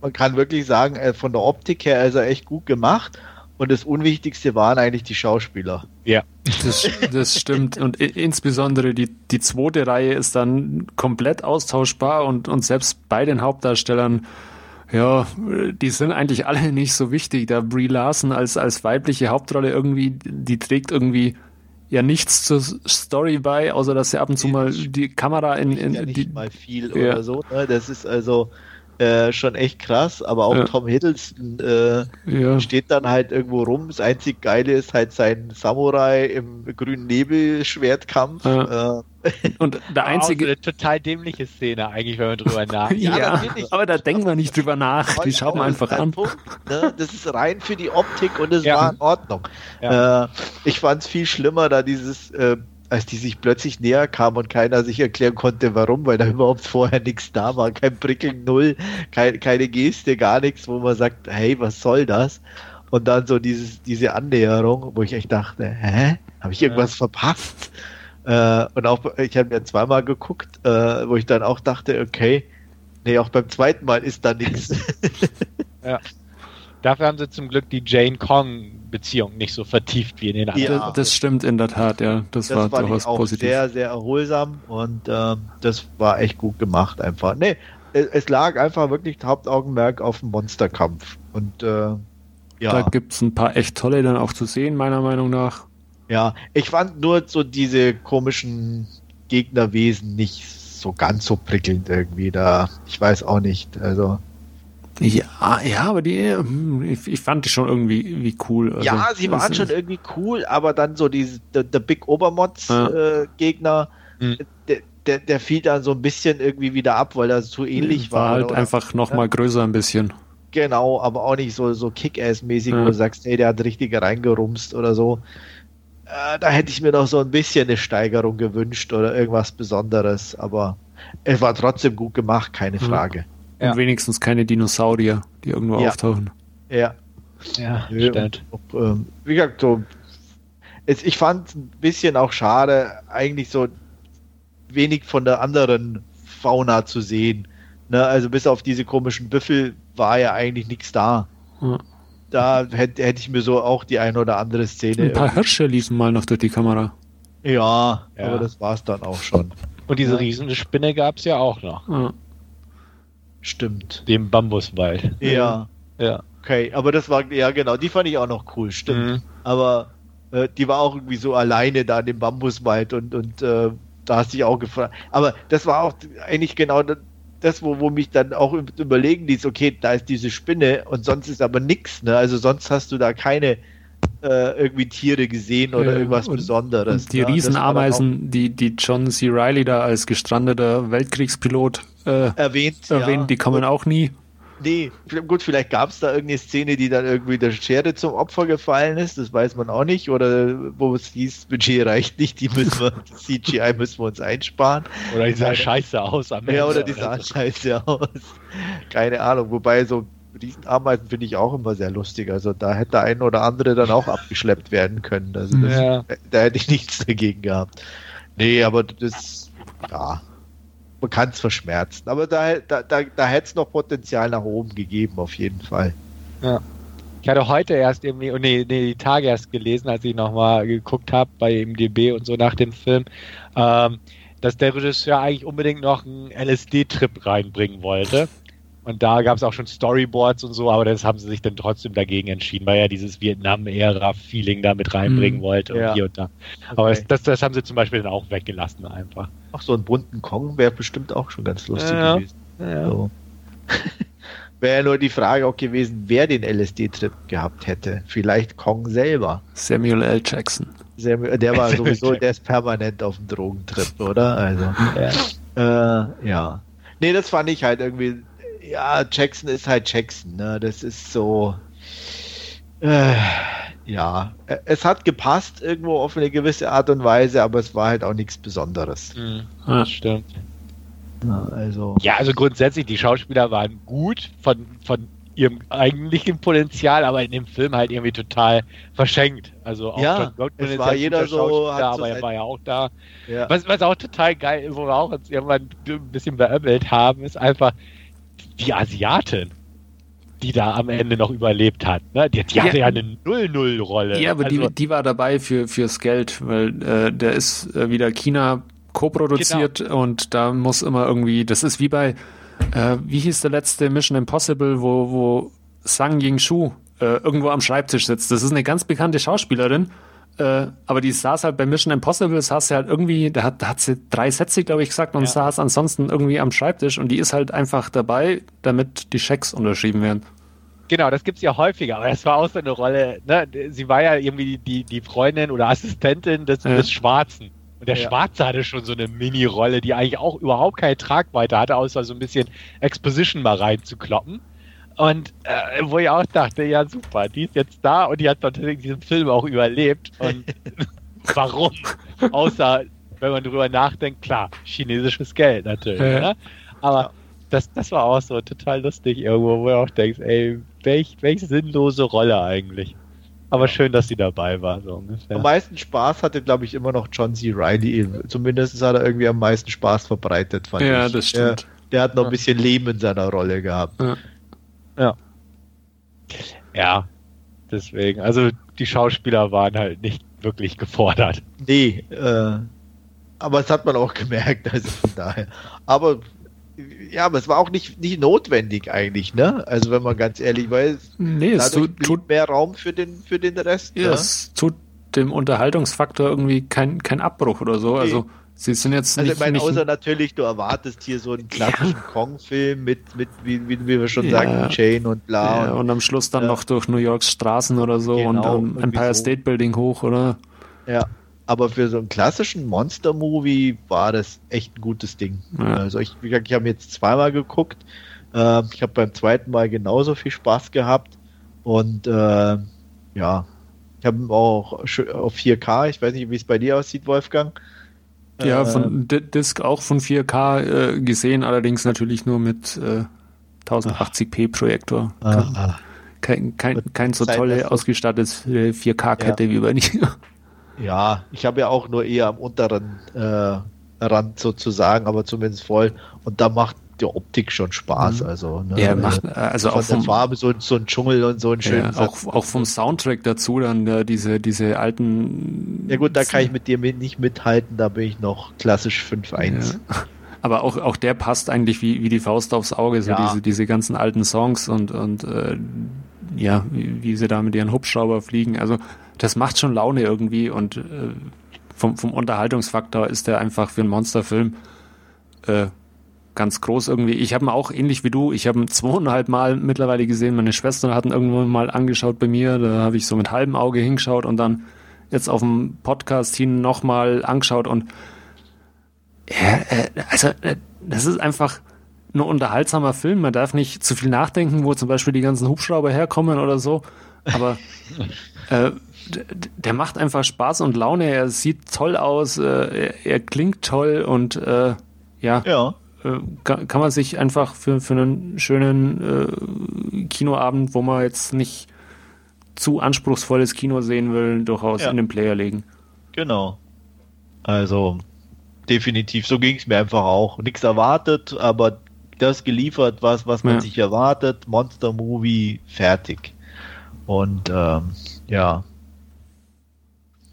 man kann wirklich sagen, äh, von der Optik her ist er echt gut gemacht. Und das Unwichtigste waren eigentlich die Schauspieler. Ja, das, das stimmt. Und insbesondere die, die zweite Reihe ist dann komplett austauschbar und, und selbst bei den Hauptdarstellern, ja, die sind eigentlich alle nicht so wichtig. Da Brie Larson als, als weibliche Hauptrolle irgendwie, die trägt irgendwie ja nichts zur Story bei, außer dass sie ab und zu mal die Kamera in, in ja nicht die, mal viel ja. oder so. Ne? Das ist also äh, schon echt krass, aber auch ja. Tom Hiddleston äh, ja. steht dann halt irgendwo rum. Das einzig Geile ist halt sein Samurai im grünen Nebelschwertkampf. Ja. Äh, und der einzige. Auch eine total dämliche Szene, eigentlich, wenn man drüber nachdenkt. ja, aber da denken wir nicht drüber nach. Die schauen wir einfach an. Punkt, ne? Das ist rein für die Optik und es war in Ordnung. Äh, ich fand es viel schlimmer, da dieses äh, als die sich plötzlich näher kamen und keiner sich erklären konnte, warum, weil da überhaupt vorher nichts da war, kein Prickeln, null, kein, keine Geste, gar nichts, wo man sagt, hey, was soll das? Und dann so dieses, diese Annäherung, wo ich echt dachte, hä, habe ich irgendwas ja. verpasst? Äh, und auch, ich habe mir zweimal geguckt, äh, wo ich dann auch dachte, okay, nee, auch beim zweiten Mal ist da nichts. ja. Dafür haben sie zum Glück die Jane Kong-Beziehung nicht so vertieft wie in den anderen. Ja, das stimmt in der Tat, ja. Das, das war durchaus auch positiv. sehr, sehr erholsam und ähm, das war echt gut gemacht einfach. Nee, es, es lag einfach wirklich Hauptaugenmerk auf dem Monsterkampf. Und äh, Ja. Da gibt es ein paar echt tolle dann auch zu sehen, meiner Meinung nach. Ja, ich fand nur so diese komischen Gegnerwesen nicht so ganz so prickelnd irgendwie da. Ich weiß auch nicht. Also. Ja, ja, aber die, hm, ich, ich fand die schon irgendwie wie cool. Also, ja, sie waren schon irgendwie cool, aber dann so diese der, der Big Obermods ja. äh, Gegner, mhm. der, der, der fiel dann so ein bisschen irgendwie wieder ab, weil er zu ähnlich war. War halt oder? einfach noch ja. mal größer ein bisschen. Genau, aber auch nicht so, so Kick-Ass-mäßig, ja. wo du sagst, hey, der hat richtig reingerumst oder so. Äh, da hätte ich mir noch so ein bisschen eine Steigerung gewünscht oder irgendwas Besonderes, aber es war trotzdem gut gemacht, keine Frage. Und ja. wenigstens keine Dinosaurier, die irgendwo ja. auftauchen. Ja. Ja, stimmt. Und, ähm, wie gesagt, so, es, ich fand es ein bisschen auch schade, eigentlich so wenig von der anderen Fauna zu sehen. Ne, also bis auf diese komischen Büffel war ja eigentlich nichts da. Ja da hätte, hätte ich mir so auch die eine oder andere Szene. Ein paar Hirsche liefen mal noch durch die Kamera. Ja, ja. aber das war es dann auch schon. Und diese ja. riesige Spinne gab es ja auch noch. Ja. Stimmt. Dem Bambuswald. Ja. Ja. Okay, aber das war, ja genau, die fand ich auch noch cool, stimmt. Mhm. Aber äh, die war auch irgendwie so alleine da in dem Bambuswald und, und äh, da hast du dich auch gefragt. Aber das war auch eigentlich genau das, wo, wo mich dann auch überlegen ließ, okay, da ist diese Spinne und sonst ist aber nichts, ne? Also sonst hast du da keine äh, irgendwie Tiere gesehen oder ja, irgendwas und, Besonderes. Und die ne? Riesenameisen, die, die John C. Riley da als gestrandeter Weltkriegspilot äh, erwähnt, erwähnt ja. die kommen auch nie. Nee, gut, vielleicht gab es da irgendeine Szene, die dann irgendwie der Schere zum Opfer gefallen ist, das weiß man auch nicht. Oder wo es hieß, Budget reicht nicht, die müssen wir, CGI müssen wir uns einsparen. Oder die sah scheiße aus am Ende. Ja, oder die sah scheiße aus. Keine Ahnung, wobei so Riesenameisen finde ich auch immer sehr lustig. Also da hätte ein oder andere dann auch abgeschleppt werden können. Also das, ja. da hätte ich nichts dagegen gehabt. Nee, aber das, ja, man kann es verschmerzen. Aber da, da, da, da hätte es noch Potenzial nach oben gegeben, auf jeden Fall. Ja. Ich hatte heute erst irgendwie, oh nee, nee, die Tage erst gelesen, als ich nochmal geguckt habe bei MDB und so nach dem Film, ähm, dass der Regisseur eigentlich unbedingt noch einen LSD-Trip reinbringen wollte. Und da gab es auch schon Storyboards und so, aber das haben sie sich dann trotzdem dagegen entschieden, weil er dieses Vietnam-Ära-Feeling da mit reinbringen mm, wollte und ja. hier und da. Aber okay. das, das, haben sie zum Beispiel dann auch weggelassen einfach. Ach, so einen bunten Kong wäre bestimmt auch schon ganz lustig ja. gewesen. Ja. So. wäre ja nur die Frage auch gewesen, wer den LSD-Trip gehabt hätte. Vielleicht Kong selber. Samuel L. Jackson. Samuel, der war sowieso, der ist permanent auf dem Drogentrip, oder? Also, ja. Äh, ja. Nee, das fand ich halt irgendwie ja, Jackson ist halt Jackson, ne? Das ist so. Äh, ja, es hat gepasst irgendwo auf eine gewisse Art und Weise, aber es war halt auch nichts Besonderes. Mhm, das stimmt. Ja, also. Ja, also grundsätzlich, die Schauspieler waren gut von, von ihrem eigentlichen Potenzial, aber in dem Film halt irgendwie total verschenkt. Also auch ja, John es war jeder so, aber er war ja auch da. Ja. Was, was auch total geil, ist, wo wir auch uns irgendwann ein bisschen beömmelt haben, ist einfach, die Asiatin, die da am Ende noch überlebt hat. Ne? Die, die ja. hatte ja eine Null-Null-Rolle. Ja, aber also, die, die war dabei für, fürs Geld, weil äh, der ist äh, wieder China co-produziert genau. und da muss immer irgendwie, das ist wie bei, äh, wie hieß der letzte Mission Impossible, wo, wo Sang Ying-Shu äh, irgendwo am Schreibtisch sitzt. Das ist eine ganz bekannte Schauspielerin äh, aber die saß halt bei Mission Impossible, saß sie halt irgendwie, da hat, da hat sie drei Sätze, glaube ich, gesagt und ja. saß ansonsten irgendwie am Schreibtisch und die ist halt einfach dabei, damit die Schecks unterschrieben werden. Genau, das gibt's ja häufiger, aber das war auch so eine Rolle, ne? Sie war ja irgendwie die, die Freundin oder Assistentin des, ja. des Schwarzen. Und der ja. Schwarze hatte schon so eine Mini-Rolle, die eigentlich auch überhaupt keine Tragweite hatte, außer so ein bisschen Exposition mal reinzukloppen. Und äh, wo ich auch dachte, ja super, die ist jetzt da und die hat natürlich diesen Film auch überlebt. Und warum? Außer, wenn man drüber nachdenkt, klar, chinesisches Geld natürlich. Ja. Ne? Aber ja. das, das war auch so total lustig irgendwo, wo du auch denkst, ey, welch, welch sinnlose Rolle eigentlich. Aber schön, dass sie dabei war. So Am meisten Spaß hatte, glaube ich, immer noch John C. Riley. Zumindest hat er irgendwie am meisten Spaß verbreitet, fand ja, ich. Ja, das stimmt. Der, der hat noch ein bisschen Leben in seiner Rolle gehabt. Ja. Ja. Ja, deswegen. Also die Schauspieler waren halt nicht wirklich gefordert. Nee, äh, aber das hat man auch gemerkt, also von daher. Aber ja, aber es war auch nicht, nicht notwendig eigentlich, ne? Also wenn man ganz ehrlich weiß, nee, es tut, tut mehr Raum für den, für den Rest. Ja, ne? es tut dem Unterhaltungsfaktor irgendwie kein, kein Abbruch oder so. Okay. Also sie sind jetzt also nicht. Ich meine, außer natürlich, du erwartest hier so einen klassischen ja. Kong-Film mit, mit wie, wie, wir schon ja. sagen, Chain und bla. Ja, und, am Schluss dann noch durch New Yorks Straßen oder so genau, und, und Empire so. State Building hoch, oder? Ja. Aber für so einen klassischen Monster-Movie war das echt ein gutes Ding. Also ich, wie gesagt, ich habe jetzt zweimal geguckt. Äh, ich habe beim zweiten Mal genauso viel Spaß gehabt. Und äh, ja, ich habe auch auf 4K, ich weiß nicht, wie es bei dir aussieht, Wolfgang. Ja, äh, von Disc auch von 4K äh, gesehen, allerdings natürlich nur mit äh, 1080p Projektor. Ah, kein, kein, kein, so tolle ausgestattetes 4K-Kette ja. wie bei dir. Ja, ich habe ja auch nur eher am unteren äh, Rand sozusagen, aber zumindest voll. Und da macht die Optik schon Spaß. Mhm. Also, ne? ja, macht, äh, also auch vom, Farbe so, so ein Dschungel und so ein schönes. Ja, auch, auch vom Soundtrack dazu dann ja, diese, diese alten. Ja gut, da kann ich mit dir nicht mithalten, da bin ich noch klassisch 5-1. Ja. Aber auch, auch der passt eigentlich wie, wie die Faust aufs Auge, so ja. diese, diese ganzen alten Songs und, und äh, ja, wie, wie sie da mit ihren Hubschrauber fliegen. Also das macht schon Laune irgendwie und äh, vom, vom Unterhaltungsfaktor ist der einfach für einen Monsterfilm äh, ganz groß irgendwie. Ich habe ihn auch ähnlich wie du, ich habe ihn zweieinhalb Mal mittlerweile gesehen. Meine Schwester hat ihn irgendwann mal angeschaut bei mir. Da habe ich so mit halbem Auge hingeschaut und dann jetzt auf dem Podcast hin nochmal angeschaut und ja, äh, also äh, das ist einfach ein unterhaltsamer Film. Man darf nicht zu viel nachdenken, wo zum Beispiel die ganzen Hubschrauber herkommen oder so. Aber äh, der macht einfach Spaß und Laune. Er sieht toll aus, äh, er, er, klingt toll und äh, ja, ja. Äh, kann, kann, man sich einfach für, für einen schönen äh, Kinoabend, wo man jetzt nicht zu anspruchsvolles Kino sehen will, durchaus ja. in den Player legen. Genau. Also definitiv, so ging es mir einfach auch. Nichts erwartet, aber das geliefert, was, was man ja. sich erwartet. Monster Movie, fertig. Und ähm, ja,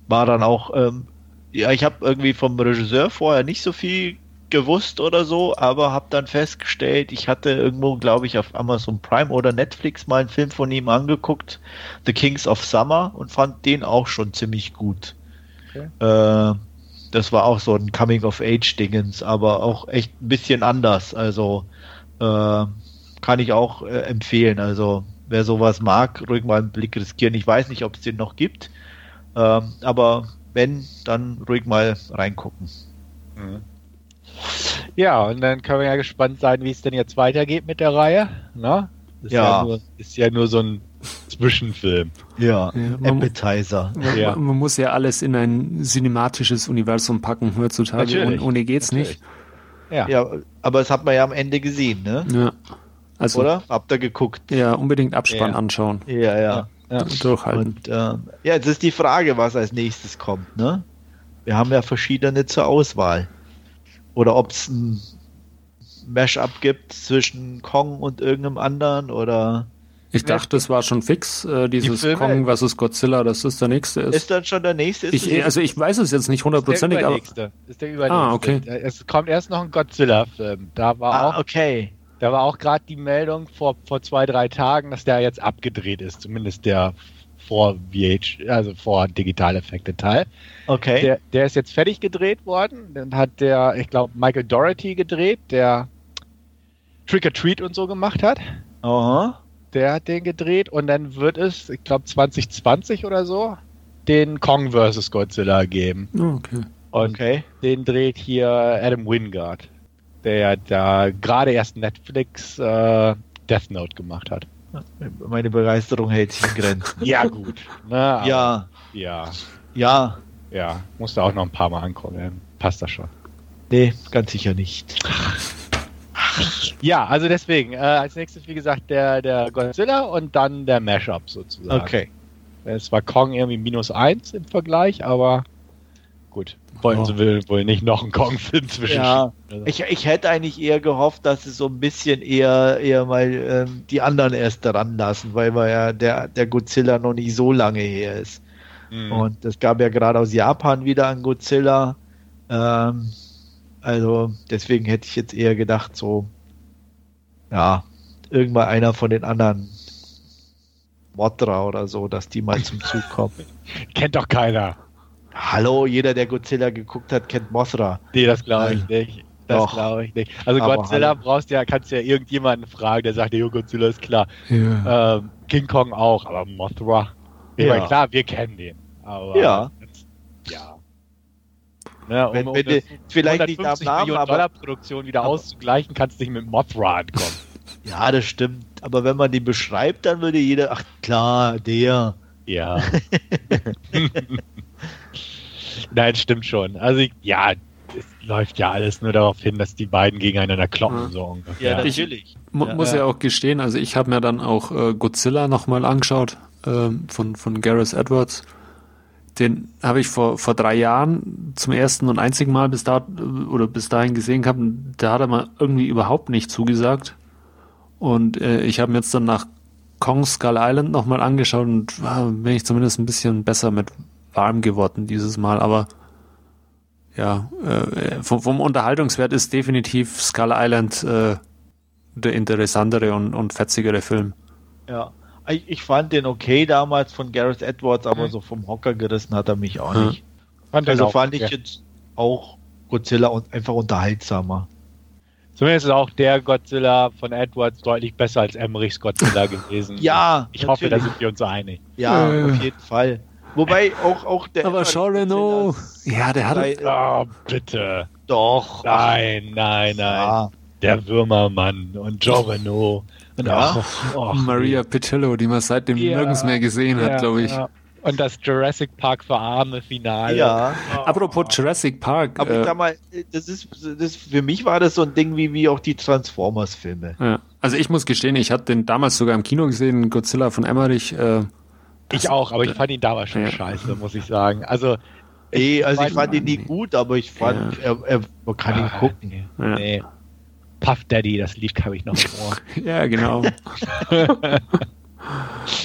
war dann auch, ähm, ja, ich habe irgendwie vom Regisseur vorher nicht so viel gewusst oder so, aber habe dann festgestellt, ich hatte irgendwo, glaube ich, auf Amazon Prime oder Netflix mal einen Film von ihm angeguckt, The Kings of Summer, und fand den auch schon ziemlich gut. Okay. Äh, das war auch so ein Coming-of-Age-Dingens, aber auch echt ein bisschen anders. Also äh, kann ich auch äh, empfehlen. Also wer sowas mag, ruhig mal einen Blick riskieren. Ich weiß nicht, ob es den noch gibt. Ähm, aber wenn, dann ruhig mal reingucken. Mhm. Ja, und dann können wir ja gespannt sein, wie es denn jetzt weitergeht mit der Reihe. Na? Ist ja. ja nur, ist ja nur so ein Zwischenfilm. Ja, ja Appetizer. Man, ja. man, muss ja alles in ein cinematisches Universum packen heutzutage. Natürlich. ohne geht's Natürlich. nicht. Ja. ja, aber das hat man ja am Ende gesehen, ne? Ja. Also, Oder? Habt ihr geguckt? Ja, unbedingt Abspann ja. anschauen. Ja, ja. ja. Durchhalten. Und, äh, ja, jetzt ist die Frage, was als nächstes kommt, ne? Wir haben ja verschiedene zur Auswahl. Oder ob es ein Mashup gibt zwischen Kong und irgendeinem anderen oder. Ich dachte, das war schon fix, äh, dieses die Kong vs. Godzilla, dass das der nächste ist. Ist dann schon der nächste? Ich, also ich weiß es jetzt nicht hundertprozentig, aber. Ist der übernächste. Ah, okay. Es kommt erst noch ein Godzilla-Film. Da war ah, auch. okay. Da war auch gerade die Meldung vor, vor zwei, drei Tagen, dass der jetzt abgedreht ist, zumindest der vor VH, also vor Digitaleffekte Teil. Okay. Der, der ist jetzt fertig gedreht worden. Dann hat der, ich glaube, Michael Doherty gedreht, der Trick or Treat und so gemacht hat. Aha. Der hat den gedreht und dann wird es, ich glaube 2020 oder so, den Kong vs. Godzilla geben. Okay. Und okay. den dreht hier Adam Wingard der da gerade erst Netflix äh, Death Note gemacht hat. Meine Begeisterung hält sich in Grenzen. ja, gut. Na, ja. Ja. Ja. Ja, musste auch noch ein paar Mal ankommen. Passt das schon. Nee, ganz sicher nicht. Ja, also deswegen, äh, als nächstes, wie gesagt, der, der Godzilla und dann der Mashup sozusagen. Okay. Es war Kong irgendwie minus eins im Vergleich, aber gut wollen oh. sie will, wohl nicht noch einen Kong-Film zwischen. Ja, ich, ich hätte eigentlich eher gehofft, dass sie so ein bisschen eher, eher mal ähm, die anderen erst daran lassen, weil wir ja der, der Godzilla noch nicht so lange her ist. Mhm. Und es gab ja gerade aus Japan wieder einen Godzilla. Ähm, Also deswegen hätte ich jetzt eher gedacht, so, ja, irgendwann einer von den anderen Mothra oder so, dass die mal zum Zug kommen. Kennt doch keiner. Hallo, jeder, der Godzilla geguckt hat, kennt Mothra. Nee, das glaube ich nicht. Das glaube ich nicht. Also Aber Godzilla hallo. brauchst ja, kannst ja irgendjemanden fragen, der sagt, jo, Godzilla ist klar. Ja. Ähm, King Kong auch, aber Mothra. Ich ja. meine, klar, wir kennen den. Aber ja. Jetzt, ja. Ja, um, wenn, um wenn vielleicht nicht am Namen, Millionen Dollar Produktion wieder aber, auszugleichen, kannst du nicht mit Mothra ankommen. Ja, das stimmt. Aber wenn man den beschreibt, dann würde jeder, ach klar, der. Ja. Nein, stimmt schon. Also ja, es läuft ja alles nur darauf hin, dass die beiden gegeneinander kloppen. So ungefähr. Ja, natürlich. Ich mu ja, muss ja. ja auch gestehen, also ich habe mir dann auch äh, Godzilla nochmal angeschaut äh, von, von Gareth Edwards. Den habe ich vor, vor drei Jahren zum ersten und einzigen Mal bis da oder bis dahin gesehen gehabt. Da hat er mal irgendwie überhaupt nicht zugesagt. Und äh, ich habe mir jetzt dann nach Kong Skull Island nochmal angeschaut und äh, bin ich zumindest ein bisschen besser mit warm geworden dieses Mal. Aber ja, äh, vom, vom Unterhaltungswert ist definitiv Skull Island äh, der interessantere und, und fetzigere Film. Ja, ich, ich, fand den okay damals von Gareth Edwards, aber mhm. so vom Hocker gerissen hat er mich auch mhm. nicht. Fand also fand ich jetzt auch Godzilla und einfach unterhaltsamer. Zumindest ist auch der Godzilla von Edwards deutlich besser als Emmerichs Godzilla gewesen. ja, ich natürlich. hoffe, da sind wir uns einig. Ja, äh. auf jeden Fall. Wobei auch, auch der. Aber Jean Reno. Ja, der hat. Oh, bitte. Doch. Nein, nein, nein. Ja. Der Würmermann und Jean Reno. Und ja. auch, oh, Maria Pitillo, die man seitdem ja, nirgends mehr gesehen hat, glaube ich. Ja. Und das Jurassic Park für Arme Finale. Ja. Oh. Apropos Jurassic Park. Aber äh, ich sag mal, das ist, das, für mich war das so ein Ding wie, wie auch die Transformers-Filme. Ja. Also ich muss gestehen, ich hatte den damals sogar im Kino gesehen, Godzilla von Emmerich. Äh, ich auch, aber ich fand ihn damals schon ja. scheiße, muss ich sagen. Also, Ey, also ich fand ihn nie gut, aber ich fand, ja. er, er, man kann ihn ah, gucken. Nee. nee. Puff Daddy, das Lied habe ich noch vor. ja, genau.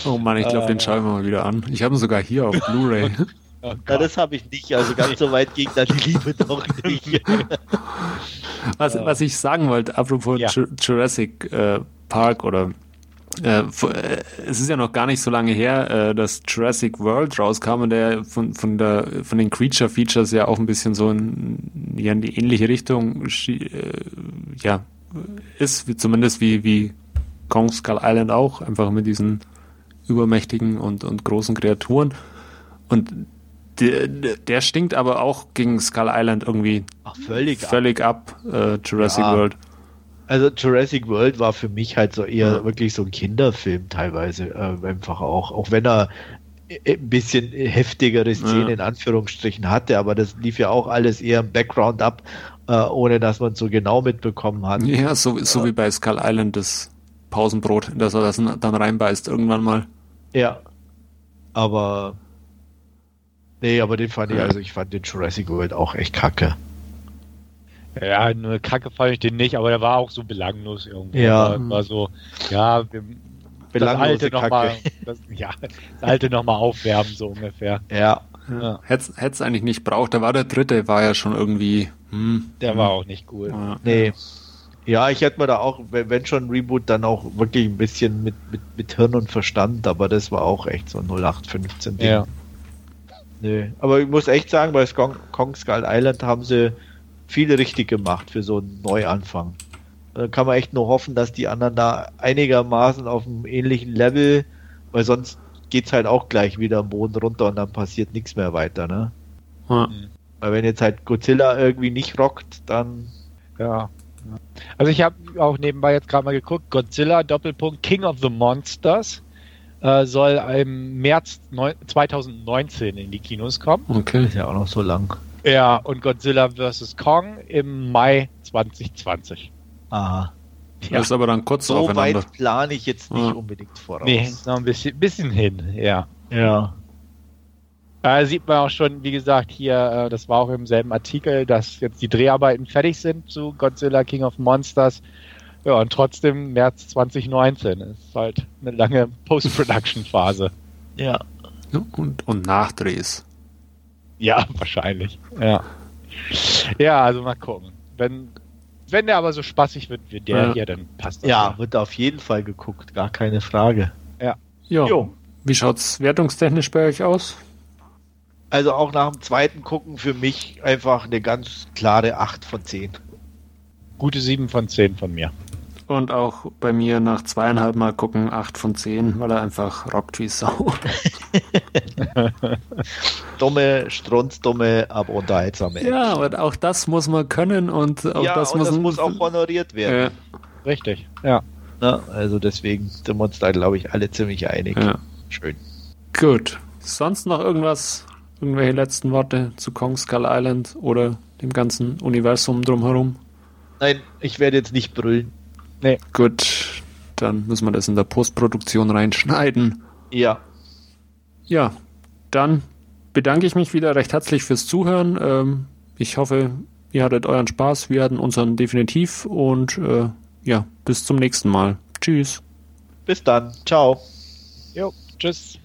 oh Mann, ich glaube, den schauen wir mal wieder an. Ich habe ihn sogar hier auf Blu-ray. Oh ja, das habe ich nicht. Also ganz so weit ging da die Liebe doch nicht. was, was ich sagen wollte, apropos ja. Jurassic äh, Park oder äh, äh, es ist ja noch gar nicht so lange her, äh, dass Jurassic World rauskam und der von, von, der, von den Creature Features ja auch ein bisschen so in, ja, in die ähnliche Richtung äh, ja, ist, wie, zumindest wie, wie Kong Skull Island auch, einfach mit diesen übermächtigen und, und großen Kreaturen. Und der, der stinkt aber auch gegen Skull Island irgendwie Ach, völlig, völlig ab, ab äh, Jurassic ja. World. Also Jurassic World war für mich halt so eher ja. wirklich so ein Kinderfilm teilweise äh, einfach auch, auch wenn er ein bisschen heftigere Szenen ja. in Anführungsstrichen hatte, aber das lief ja auch alles eher im Background ab, äh, ohne dass man es so genau mitbekommen hat. Ja, so, so wie bei Skull Island das Pausenbrot, dass er das dann reinbeißt irgendwann mal. Ja, aber nee, aber den fand ich, also ich fand den Jurassic World auch echt kacke. Ja, nur Kacke fand ich den nicht, aber der war auch so belanglos irgendwie. Ja. War, war so, ja, wir, das alte nochmal, ja, das alte nochmal aufwärmen, so ungefähr. Ja. ja. Hätte es eigentlich nicht braucht, da war der dritte, war ja schon irgendwie, hm, Der hm. war auch nicht cool. Ja. Nee. Ja, ich hätte mir da auch, wenn schon Reboot, dann auch wirklich ein bisschen mit, mit, mit Hirn und Verstand, aber das war auch echt so 0815 Ding. Ja. Nee. Aber ich muss echt sagen, bei Kong, Kong Skull Island haben sie viel richtig gemacht für so einen Neuanfang. Da kann man echt nur hoffen, dass die anderen da einigermaßen auf einem ähnlichen Level, weil sonst geht's halt auch gleich wieder am Boden runter und dann passiert nichts mehr weiter, ne? Ja. Weil wenn jetzt halt Godzilla irgendwie nicht rockt, dann. Ja. Also ich habe auch nebenbei jetzt gerade mal geguckt, Godzilla Doppelpunkt King of the Monsters äh, soll im März 2019 in die Kinos kommen. Okay. Ist ja auch noch so lang. Ja, und Godzilla vs. Kong im Mai 2020. Aha. Ja. Das ist aber dann kurz so aufeinander. weit plane ich jetzt nicht ja. unbedingt voraus. Nee, noch ein bisschen, bisschen hin, ja. Ja. Äh, sieht man auch schon, wie gesagt, hier, äh, das war auch im selben Artikel, dass jetzt die Dreharbeiten fertig sind zu Godzilla King of Monsters. Ja, und trotzdem März 2019 ist halt eine lange Post-Production-Phase. Ja. Und, und Nachdrehs. Ja, wahrscheinlich. Ja. Ja, also mal gucken. wenn, wenn der aber so spaßig wird wie der Ja. hier, dann passt das. Ja, wird auf jeden Fall geguckt, gar keine Frage. Ja. Jo. Wie schaut's wertungstechnisch bei euch aus? Also auch nach dem zweiten Gucken für mich einfach eine ganz klare 8 von 10. Gute 7 von 10 von mir. Und auch bei mir nach zweieinhalb Mal gucken 8 von 10, weil er einfach rockt wie Sau. Dumme, strunzdumme, aber unterhaltsame. Ja, und auch das muss man können und auch ja das und muss, das muss auch honoriert werden. Richtig. Ja. Ne? Also deswegen sind wir uns da, glaube ich, alle ziemlich einig. Ja. ja. Schön. Gut. Sonst noch irgendwas, irgendwelche letzten Worte zu Kong Skull Island oder dem ganzen Universum drumherum? Nein, ich werde jetzt nicht brüllen. Gut, dann müssen wir das in der Postproduktion reinschneiden. Ja, Ja, dann bedanke ich mich wieder recht herzlich fürs Zuhören. Ähm, ich hoffe, ihr hattet euren Spaß. Wir hatten unseren definitiv und äh, ja, bis zum nächsten Mal. Tschüss. bis dann. Ciao. Jo, tschüss.